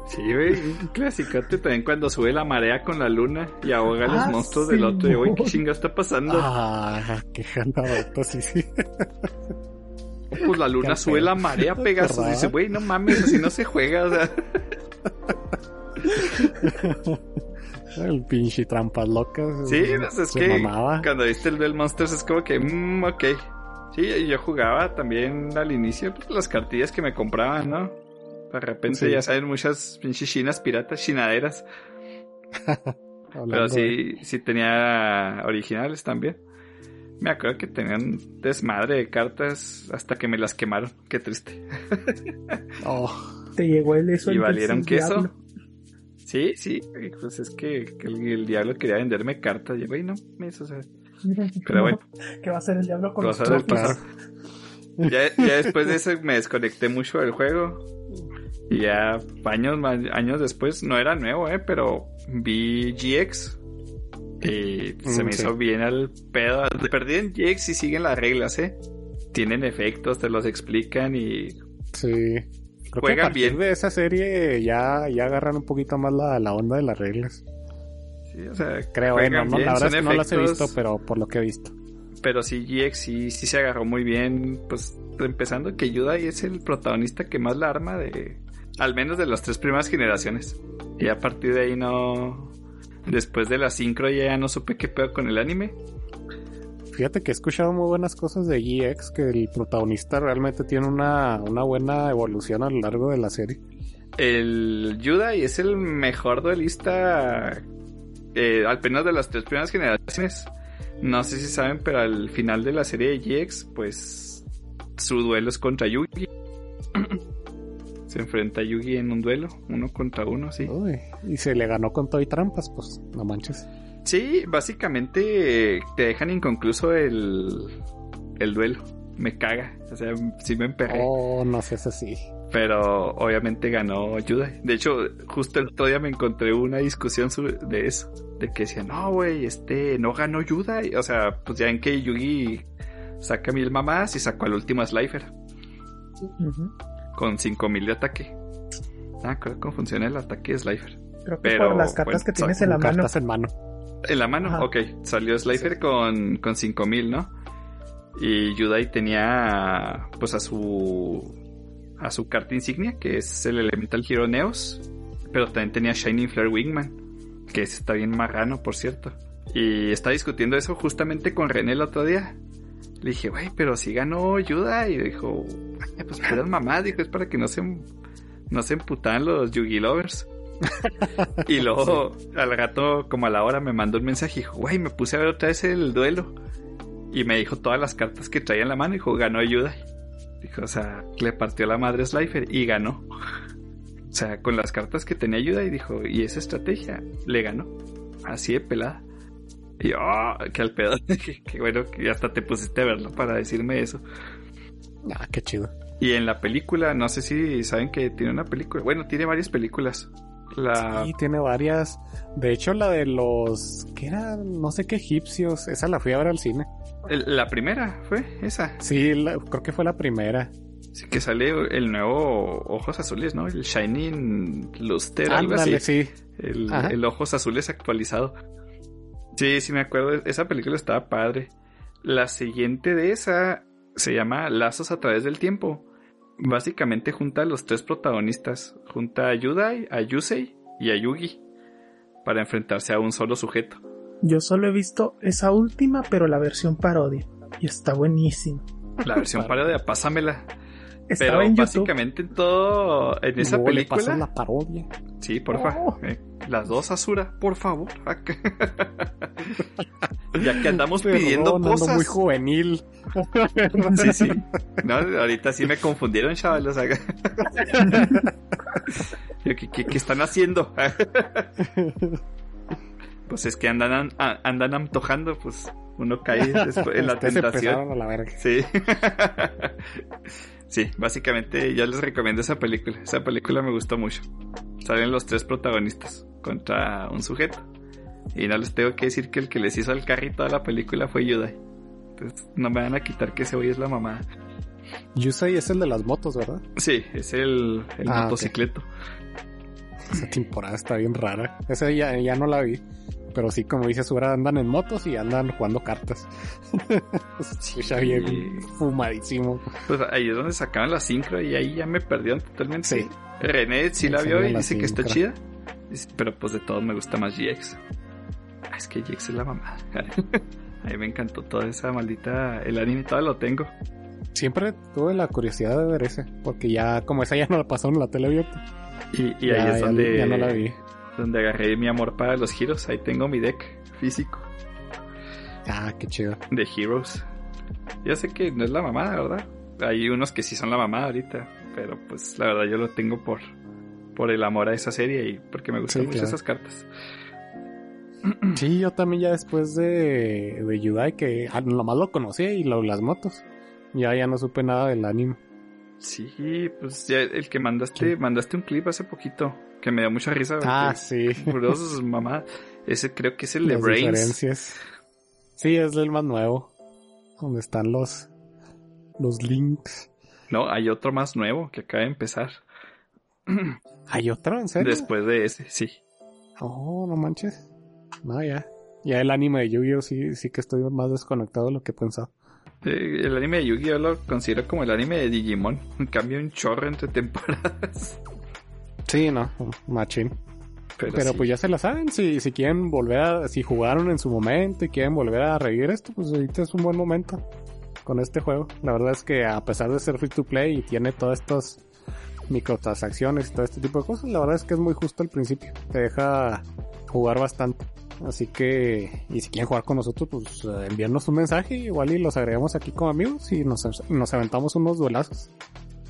Sí, güey, un clasicote también cuando sube la marea con la luna y ahoga a los
Ah,
monstruos del otro. Y, güey, ¿qué chinga está pasando?
Ah, qué jaladoto, sí, sí.
Pues la luna sube la marea, Pegasus. Dice, güey, no mames, así no se juega. O sea, *laughs*
El pinche trampas locas.
sí, pues es
se
que
mamaba.
cuando viste el Duel Monsters es como que, mmm, ok. Sí, yo jugaba también al inicio pues, las cartillas que me compraban, ¿no? De repente
Sí.
ya saben muchas pinches chinas piratas, chinaderas. *laughs* Pero
de-
sí, sí tenía originales también. Me acuerdo que tenían desmadre de cartas hasta que me las quemaron. Qué triste. *laughs*
Oh,
Te llegó el eso.
y valieron queso.
Diablo.
Sí, sí. Pues es que, que el, el diablo quería venderme cartas. Y güey, no, me hizo, o sea, Pero bueno. *laughs*
¿Qué va a hacer el diablo con los.
Ya, ya después de eso me desconecté mucho del juego. Y ya años, más- años después, no era nuevo, eh, pero vi GX. Y se
Mm,
me
sí.
hizo bien al pedo. Perdí en GX y siguen las reglas, eh. Tienen efectos, te los explican y
sí. Creo que
Juegan
a partir
bien.
de esa serie ya, ya agarran un poquito más la, la onda de las reglas.
sí, o sea,
Creo, eh, no,
juegan
no,
bien,
la verdad es que no las he visto, pero por lo que he visto.
Pero sí, GX sí, sí se agarró muy bien. Pues empezando que Yudai es el protagonista que más la arma de. Al menos de las tres primeras generaciones. Y a partir de ahí no. Después de la sincro ya no supe qué pedo con el anime.
Fíjate que he escuchado muy buenas cosas de GX, que el protagonista realmente tiene una, una buena evolución a lo largo de la serie.
El Yudai es el mejor duelista. eh, al menos de las tres primeras generaciones. No sé si saben, pero al final de la serie de GX, pues. Su duelo es contra Yugi. *clears throat* Se enfrenta a Yugi en un duelo, uno contra uno, sí.
Uy, y se le ganó con todo y trampas, pues no manches.
Sí, básicamente te dejan inconcluso el, el duelo. Me caga, o sea, sí me emperré.
Oh, no seas así.
Pero obviamente ganó Yuda. De hecho, justo el otro día me encontré una discusión sobre- de eso. De que decían, no, güey, este, no ganó Yuda. O sea, pues ya en que Yugi saca mil mamás y sacó al último Slifer con 5000 de ataque. Ah, creo cómo funciona el ataque de Slifer.
Creo que
Pero,
por las cartas
bueno,
que tienes en la mano.
cartas en mano.
En la mano,
Ajá.
ok. Salió Slifer con, con 5000, ¿no? Y Yudai tenía pues a su a su carta insignia, que es el Elemental Hero Neos, pero también tenía Shining Flare Wingman, que está bien marrano, por cierto. Y estaba discutiendo eso justamente con René el otro día. Le dije, güey, pero si ganó Yudai. Y dijo, "Ay, pues puras mamás, dijo, es para que no se, no se emputan los Yugi Lovers. *laughs* Y luego al rato, como a la hora, me mandó un mensaje y dijo, güey, me puse a ver otra vez el duelo. Y me dijo todas las cartas que traía en la mano y dijo, ganó Yudai. Dijo, o sea, le partió la madre Slifer y ganó. O sea, con las cartas que tenía Yudai, dijo, y esa estrategia, le ganó. Así de pelada. Y yo, "Ah, que al pedo. *laughs* que bueno, que hasta te pusiste a verlo para decirme eso.
Ah, qué chido.
Y en la película, no sé si saben que tiene una película. Bueno, tiene varias películas. La,
Sí, tiene varias. De hecho, la de los. ¿Qué era? No sé qué egipcios. Esa la fui a ver al cine.
la primera fue esa.
Sí, la- creo que fue la primera.
Sí, que sale el nuevo Ojos Azules, ¿no? El Shining Luster, algo
Ándale,
así.
sí.
El, el Ojos Azules actualizado. Sí, sí me acuerdo. Esa película estaba padre. La siguiente de esa se llama Lazos a través del tiempo. Básicamente junta a los tres protagonistas. Junta a Yudai, a Yusei y a Yugi. Para enfrentarse a un solo sujeto.
Yo solo he visto esa última, pero la versión parodia. Y está buenísima.
La versión *laughs* parodia, pásamela.
Estaba
Pero
en
básicamente en todo, en esa
le
película.
pasan la parodia.
Sí, porfa.
Oh.
Eh, las dos, Asura, por favor. *laughs* ya que andamos
Perdón,
pidiendo
ando
cosas.
muy juvenil. *laughs*
Sí, sí. No, ahorita sí me confundieron, chavales. Yo, *laughs* ¿Qué, qué, qué están haciendo? pues es que andan, a- andan antojando, pues uno cae después en la
Ustedes
tentación.
a la verga.
Sí. Sí, básicamente yo les recomiendo esa película. Esa película me gustó mucho. Salen los tres protagonistas contra un sujeto. Y no les tengo que decir que el que les hizo el carrito a la película fue Yudai. Entonces no me van a quitar que ese güey es la mamá.
Yusei es el de las motos, ¿verdad?
Sí, es el, el
Ah,
motocicleto.
Esa temporada está bien rara. Esa ya, ya no la vi. Pero sí, como dices, ahora andan en motos y andan jugando cartas. *laughs* sí, ya bien fumadísimo.
Pues ahí es donde sacaban la sincro y ahí ya me perdieron totalmente.
Sí.
René sí la vio y dice que está chida. Dice, Pero pues de todos me gusta más GX. Ah, Es que GX es la mamá. *laughs* A mí me encantó toda esa maldita... El anime todo lo tengo.
Siempre tuve la curiosidad de ver ese. Porque ya, como esa ya no la pasaron en la tele abierta.
Y, y
ya,
ahí es
ya-
donde,
ya no la vi.
Donde agarré mi amor para los giros. Ahí tengo mi deck físico
Ah, qué chido.
de Heroes. Ya sé que no es la mamada, ¿verdad? Hay unos que sí son la mamada ahorita. Pero pues la verdad yo lo tengo por, por el amor a esa serie y porque me gustan
Sí,
mucho
claro.
esas cartas. *clears throat*
Sí, yo también ya después de, de Yudai, que ah, nomás lo conocía y lo, las motos. Ya, ya no supe nada del anime.
Sí, pues ya el que mandaste, mandaste un clip hace poquito que me dio mucha risa.
Ah, sí. *laughs*
mamá. Ese creo que es el de
Las
Brains.
diferencias. Sí, es el más nuevo. Donde están los, los links.
No, hay otro más nuevo que acaba de empezar. *clears throat*
¿Hay otro? ¿En serio?
Después de ese, sí.
Oh, no manches. No, ya. Ya el anime de Yu-Gi-Oh! Sí, sí que estoy más desconectado de lo que pensaba.
Eh, El anime de Yu-Gi-Oh lo considero como el anime de Digimon. En cambio, un chorro entre temporadas. *laughs*
Sí, no, machín.
Pero,
Pero
sí.
pues ya se la saben, si, si quieren volver a, si jugaron en su momento y quieren volver a revivir esto, pues ahorita es un buen momento con este juego. La verdad es que a pesar de ser free to play y tiene todas estas microtransacciones y todo este tipo de cosas, la verdad es que es muy justo al principio. Te deja jugar bastante. Así que, y si quieren jugar con nosotros, pues eh, envíanos un mensaje, igual y los agregamos aquí como amigos y nos, nos aventamos unos duelazos.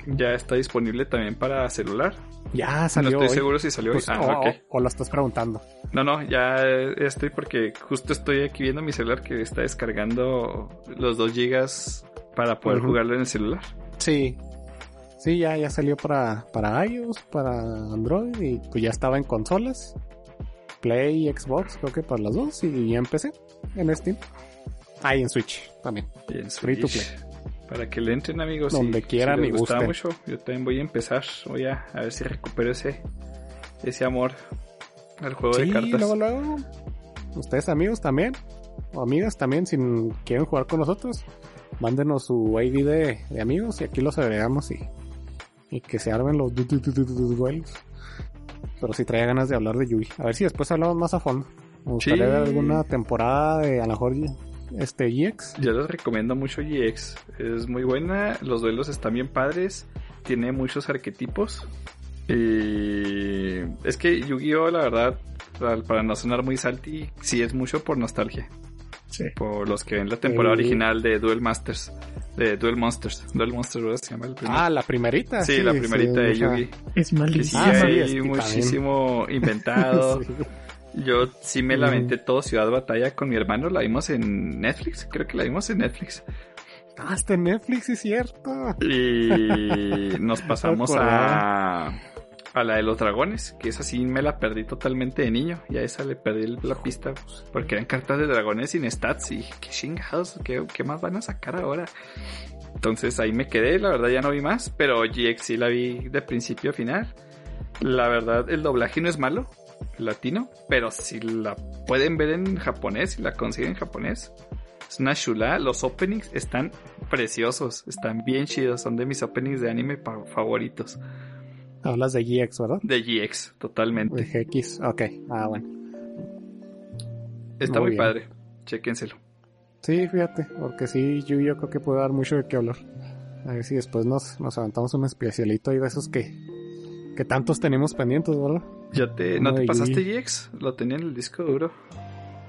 Ya está disponible también para celular.
Ya
No
salió
estoy
hoy.
seguro si salió hoy.
Pues,
Ah,
o, lo estás preguntando.
No, no, ya estoy porque justo estoy aquí viendo mi celular que está descargando los 2 gigas para poder jugarlo en el celular.
Sí. Sí, ya, ya salió para, para iOS, para Android y pues ya estaba en consolas. Play Xbox, creo que para las dos. Y ya empecé en Steam. Ah, y en Switch también.
Y en
Free to
Switch. Para que le entren amigos.
Donde
si-
quieran
si les
y gusten.
mucho. Yo también voy a empezar. Voy a, a ver si recupero ese, ese amor al juego de
Sí,
cartas.
luego, luego. Ustedes amigos también. O amigas también, si quieren jugar con nosotros. Mándenos su ID de, de amigos y aquí los agregamos y, y que se armen los du- du- du- du- du- duelos. Pero si traía ganas de hablar de Yui. A ver si después hablamos más a fondo. Me gustaría
Sí.
ver alguna temporada de a lo mejor este GX.
Yo les recomiendo mucho GX. Es muy buena. Los duelos están bien padres. Tiene muchos arquetipos. Y es que Yu-Gi-Oh, la verdad, para- no sonar muy salty, sí es mucho por nostalgia.
Sí.
Por los que ven la temporada
Sí.
original de Duel Masters. De Duel Monsters. Duel Monsters, ¿verdad? Se llama el primer.
Ah, la primerita.
sí, la primerita de
mucha-
Yugi.
Es
Que sí
malísimo.
Ah, sí,
hay
es que
muchísimo inventado. *laughs* Yo sí me la
Ujú.
aventé todo Ciudad Batalla con mi hermano. La vimos en Netflix. Creo que la vimos en Netflix.
Ah, está en Netflix, es cierto.
Y *laughs* nos pasamos a, a la de los dragones, que esa sí me la perdí totalmente de niño. Y a esa le perdí la pista pues, porque eran cartas de dragones sin stats. Y dije, qué chingados, ¿qué, qué más van a sacar ahora? Entonces ahí me quedé, la verdad ya no vi más, pero GX sí la vi de principio a final. La verdad, el doblaje no es malo, latino, pero si la pueden ver en japonés, si la consiguen en japonés, es una chula. Los openings están preciosos, están bien chidos, son de mis openings de anime favoritos.
Hablas de GX, ¿verdad?
De GX,
De
totalmente.
GX, ok. Ah, bueno.
Está
muy
padre, chéquenselo.
Sí, fíjate, porque sí, yo, yo creo que puede dar mucho de qué hablar. A ver si después nos, nos aventamos un especialito ahí de esos que, que tantos tenemos pendientes, ¿verdad?
¿Ya te, ¿No te pasaste. GX? Lo tenía en el disco duro.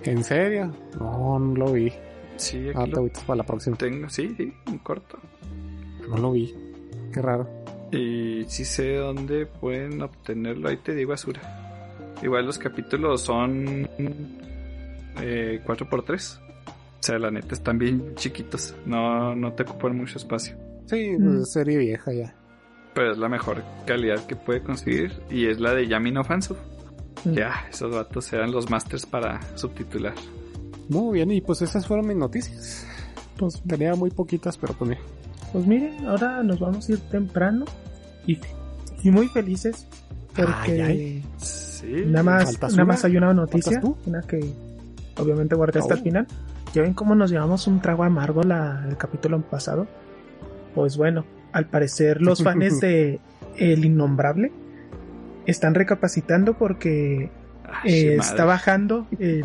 ¿En serio? No, no lo vi.
Sí,
Ah,
aquí
te
lo
para la próxima.
tengo. Sí, sí, un corto.
No lo vi. Qué raro.
Y sí sé dónde pueden obtenerlo. Ahí te digo Asura. Igual los capítulos son eh, 4x3. O sea, la neta están bien chiquitos. No, no te ocupan mucho espacio.
Sí,
Mm.
pues es serie vieja ya.
Pero es la mejor calidad que puede conseguir. Y es la de Yami no Fansu. Ya, esos vatos eran los masters para subtitular.
Muy bien, y pues esas fueron mis noticias. Pues tenía muy poquitas, pero pues mira.
Pues miren, ahora nos vamos a ir temprano y, y muy felices porque
Ay, ay.
Sí.
nada más,
¿Faltas
nada más hay una noticia, una que obviamente guardé hasta
Oh.
el final. Ya ven cómo nos llevamos un trago amargo la, el capítulo pasado. Pues bueno, al parecer los fans *laughs* de El Innombrable están recapacitando porque
Ay,
eh, está bajando el,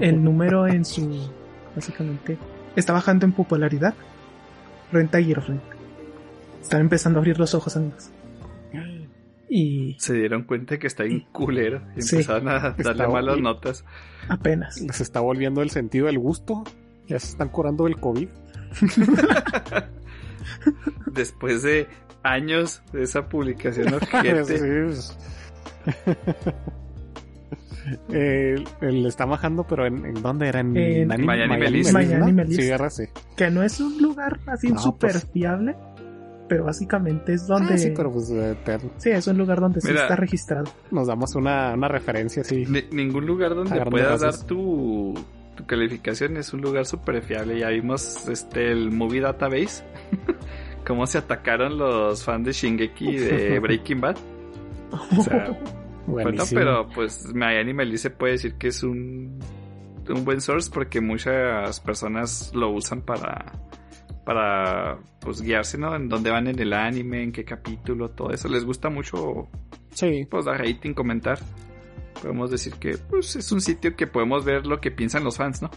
el *laughs* número en su básicamente está bajando en popularidad renta girlfriend están empezando a abrir los ojos amigos y
Se dieron cuenta que está bien culero y
Sí.
empezaron a darle malas notas.
apenas
Les está volviendo el sentido del gusto. Ya se están curando del COVID. *laughs* *laughs*
Después de años de esa publicación *laughs* ojete.
Sí, pues. *laughs* Eh, él está bajando, pero ¿en, en dónde era? En,
En
Anim-
Miami
Miami.
Melissa,
Miami
¿no? Sí, ahora sí.
que no es un lugar así
No,
súper
pues.
fiable pero básicamente es donde
Ah, sí, pero pues eh,
sí, es un lugar donde sí
Mira.
está registrado
nos damos una, una referencia así.
Ni- ningún lugar donde puedas dar tu, tu calificación es un lugar súper fiable. Ya vimos este el Movie Database. *laughs* Cómo se atacaron los fans de Shingeki de *laughs* Breaking Bad. O sea, *laughs* bueno,
Buenísimo.
pero pues Miami Melissa puede decir que es un, un buen source porque muchas personas lo usan para para pues guiarse, ¿no? En dónde van en el anime, en qué capítulo, todo eso. Les gusta mucho
Sí,
pues dar rating, comentar. Podemos decir que pues es un sitio que podemos ver lo que piensan los fans, ¿no?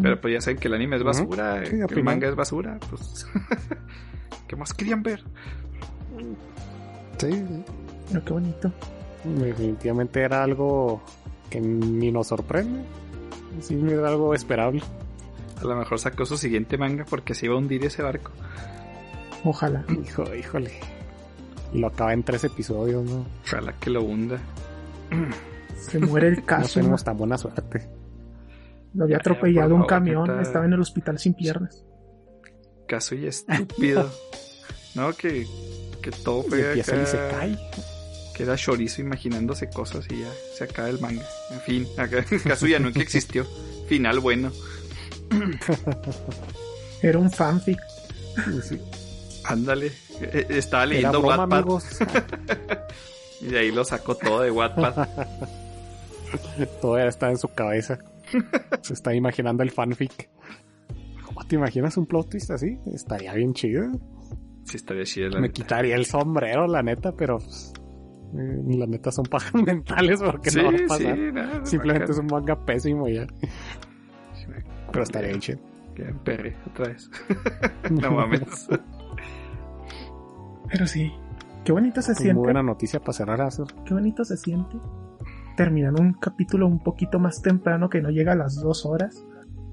Pero pues ya saben que el anime es basura,
Sí,
que el manga es basura, pues *laughs* ¿qué más querían ver?
sí, sí.
pero qué bonito
Definitivamente era algo que ni nos sorprende. Sí, era algo esperable.
A lo mejor sacó su siguiente manga porque se iba a hundir ese barco.
ojalá
Hijo, híjole. Lo acaba en tres episodios, ¿no?
Ojalá que lo hunda. *clears throat*
se muere el *laughs*
No
caso
tenemos tan buena suerte.
lo había atropellado un
favor,
camión estaba en el hospital sin piernas
Caso y estúpido. *laughs* no, que, que todo
Y
fue
empieza
acá-
y se cae.
que era chorizo imaginándose cosas y ya se acaba el manga. En fin, acá *laughs* Kazuya nunca existió. Final bueno.
era un fanfic
Sí.
Ándale. Eh, Estaba
Era
leyendo Wattpad
amigos.
Y de ahí lo sacó todo de Wattpad. *laughs*
Todavía está en su cabeza. *laughs* Se está imaginando el fanfic. ¿Cómo te imaginas un plot twist así? Estaría bien chido.
Sí, estaría chido la
Me
neta.
quitaría el sombrero, la neta, pero pues, eh, la neta son pajas *laughs* mentales porque
Sí,
no va a
sí,
pasar.
nada,
Simplemente es un manga pésimo ya. Pero estaría bien chido.
Que perre otra vez. no mames.
pero sí qué bonito se
Muy
siente
buena noticia para cerrar eso.
qué bonito se siente terminar un capítulo un poquito más temprano que no llega a las dos horas.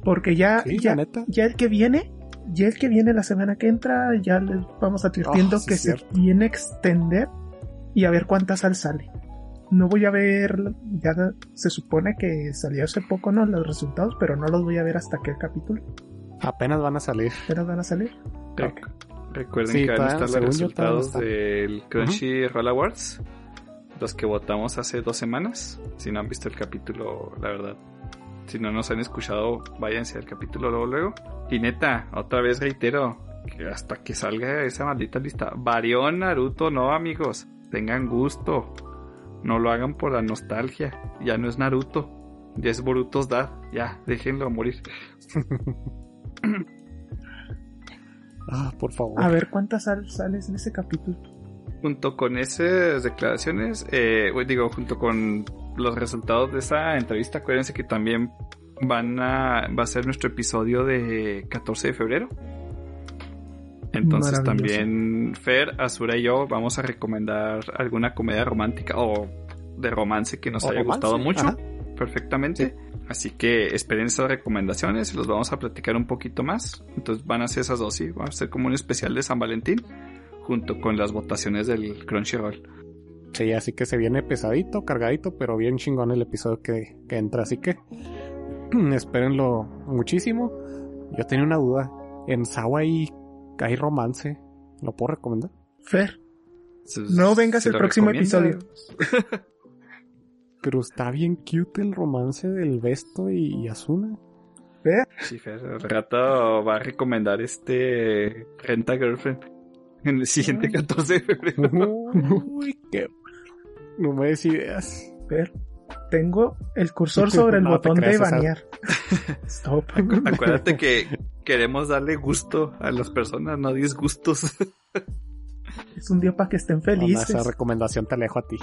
Porque ya,
Sí,
ya,
la neta.
ya el que viene, ya el que viene la semana que entra, ya les vamos advirtiendo
Oh, sí,
que se viene a extender y a ver cuánta sal sale. No voy a ver, ya se supone que salió hace poco, ¿no? Los resultados, pero no los voy a ver hasta aquel capítulo.
Apenas van a salir.
Pero van a salir.
Rec- Recuerden
Sí,
que van a estar los
no
resultados del Crunchyroll Awards. Los que votamos hace dos semanas. Si no han visto el capítulo, la verdad. Si no nos han escuchado, váyanse al capítulo luego, luego. Y neta, otra vez reitero, que hasta que salga esa maldita lista. Varión, Naruto, no amigos. Tengan gusto. No lo hagan por la nostalgia. Ya no es Naruto. Ya es Boruto's Dad. Ya, déjenlo morir. *laughs*
Ah, por favor.
A ver cuánta sal sale en ese capítulo.
junto con esas declaraciones, eh, digo, junto con los resultados de esa entrevista, acuérdense que también van a, va a ser nuestro episodio de 14 de febrero. Entonces también Fer, Azura y yo vamos a recomendar alguna comedia romántica o de romance que nos
O
haya
romance,
gustado mucho.
ajá.
Perfectamente. Así que esperen esas recomendaciones y los vamos a platicar un poquito más. Entonces van a ser esas dos, sí. Va a ser como un especial de San Valentín junto con las votaciones del Crunchyroll.
Sí, así que se viene pesadito, cargadito, pero bien chingón el episodio que, que entra. Así que *clears throat* espérenlo muchísimo. Yo tenía una duda. En Sawa hay, hay romance. ¿Lo puedo recomendar?
Fer, no vengas el próximo
recomiendo.
episodio. *laughs*
Pero está bien cute el romance del Besto y Asuna.
Vea,
Sí, Fer, al rato va a recomendar este Renta Girlfriend en el siguiente 14 de febrero. *laughs*
Uy, qué. No me des ideas.
ver. Tengo el cursor *laughs* sobre el
No
botón de
creas,
banear. *laughs* Stop.
Acuérdate que queremos darle gusto a las personas, no disgustos.
Es un día para que estén felices.
esa recomendación te alejo a ti.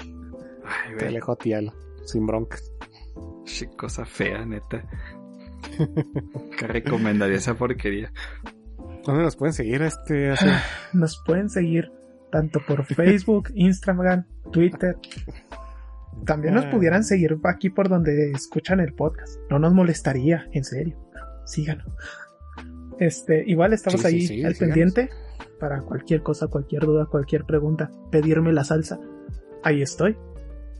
Ay,
Te alejo a ti, Ala. Sin bronca.
sí, cosa fea, neta. ¿Qué recomendaría esa porquería?
¿Dónde nos pueden seguir este? *sighs*
Nos pueden seguir tanto por Facebook, *laughs* Instagram, Twitter. También nos
Ah.
pudieran seguir aquí por donde escuchan el podcast. No nos molestaría, en serio. Síganos. Este, igual estamos
Sí, sí,
ahí
sí,
al
síganos.
pendiente para cualquier cosa, cualquier duda, cualquier pregunta. Pedirme la salsa. Ahí estoy.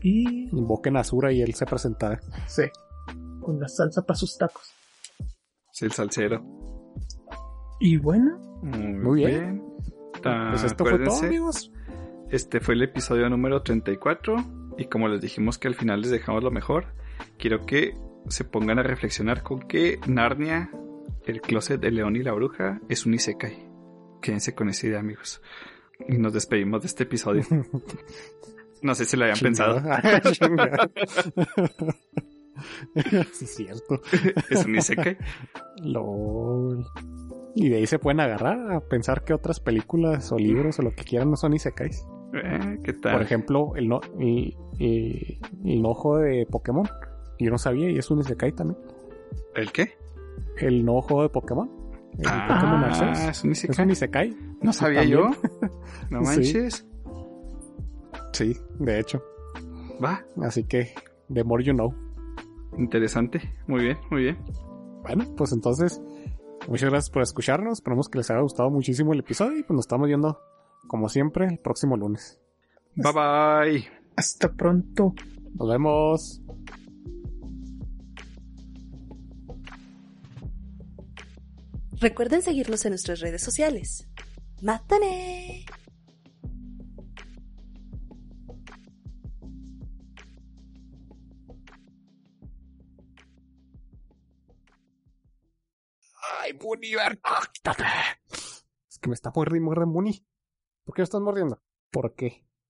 Y
Invoquen a Azura y él se presentará.
sí, con la salsa para sus tacos.
Sí, el salsero.
Y bueno,
Muy bien. Pues esto fue todo, amigos.
Este fue el episodio número 34 y como les dijimos que al final les dejamos lo mejor, quiero que se pongan a reflexionar con que Narnia, el closet de León y la bruja, es un isekai. Quédense con esa idea, amigos. Y nos despedimos de este episodio. *laughs* No sé si lo habían pensado. *laughs*
Chingada. *laughs* sí, es cierto.
Es un isekai.
LOL. Y de ahí se pueden agarrar a pensar que otras películas o libros o lo que quieran no son isekais.
Eh, ¿Qué tal?
Por ejemplo, el, no, el, el, el ojo de Pokémon. Yo no sabía y es un isekai también.
¿El qué?
El no ojo de Pokémon. El Pokémon
Ah,
Arceus.
es un
Es
isekai.
un isekai.
No sabía
También.
yo. No *laughs* manches.
Sí, de hecho.
Va.
Así que, the more you know.
Interesante. Muy bien, muy bien.
Bueno, pues entonces, muchas gracias por escucharnos. Esperamos que les haya gustado muchísimo el episodio y pues nos estamos viendo, como siempre, el próximo lunes.
Bye bye.
hasta pronto.
Nos vemos.
Recuerden seguirnos en nuestras redes sociales. ¡Mátane!
Es que me está mordiendo, muerde Bunny. ¿Por qué me estás mordiendo? ¿Por qué?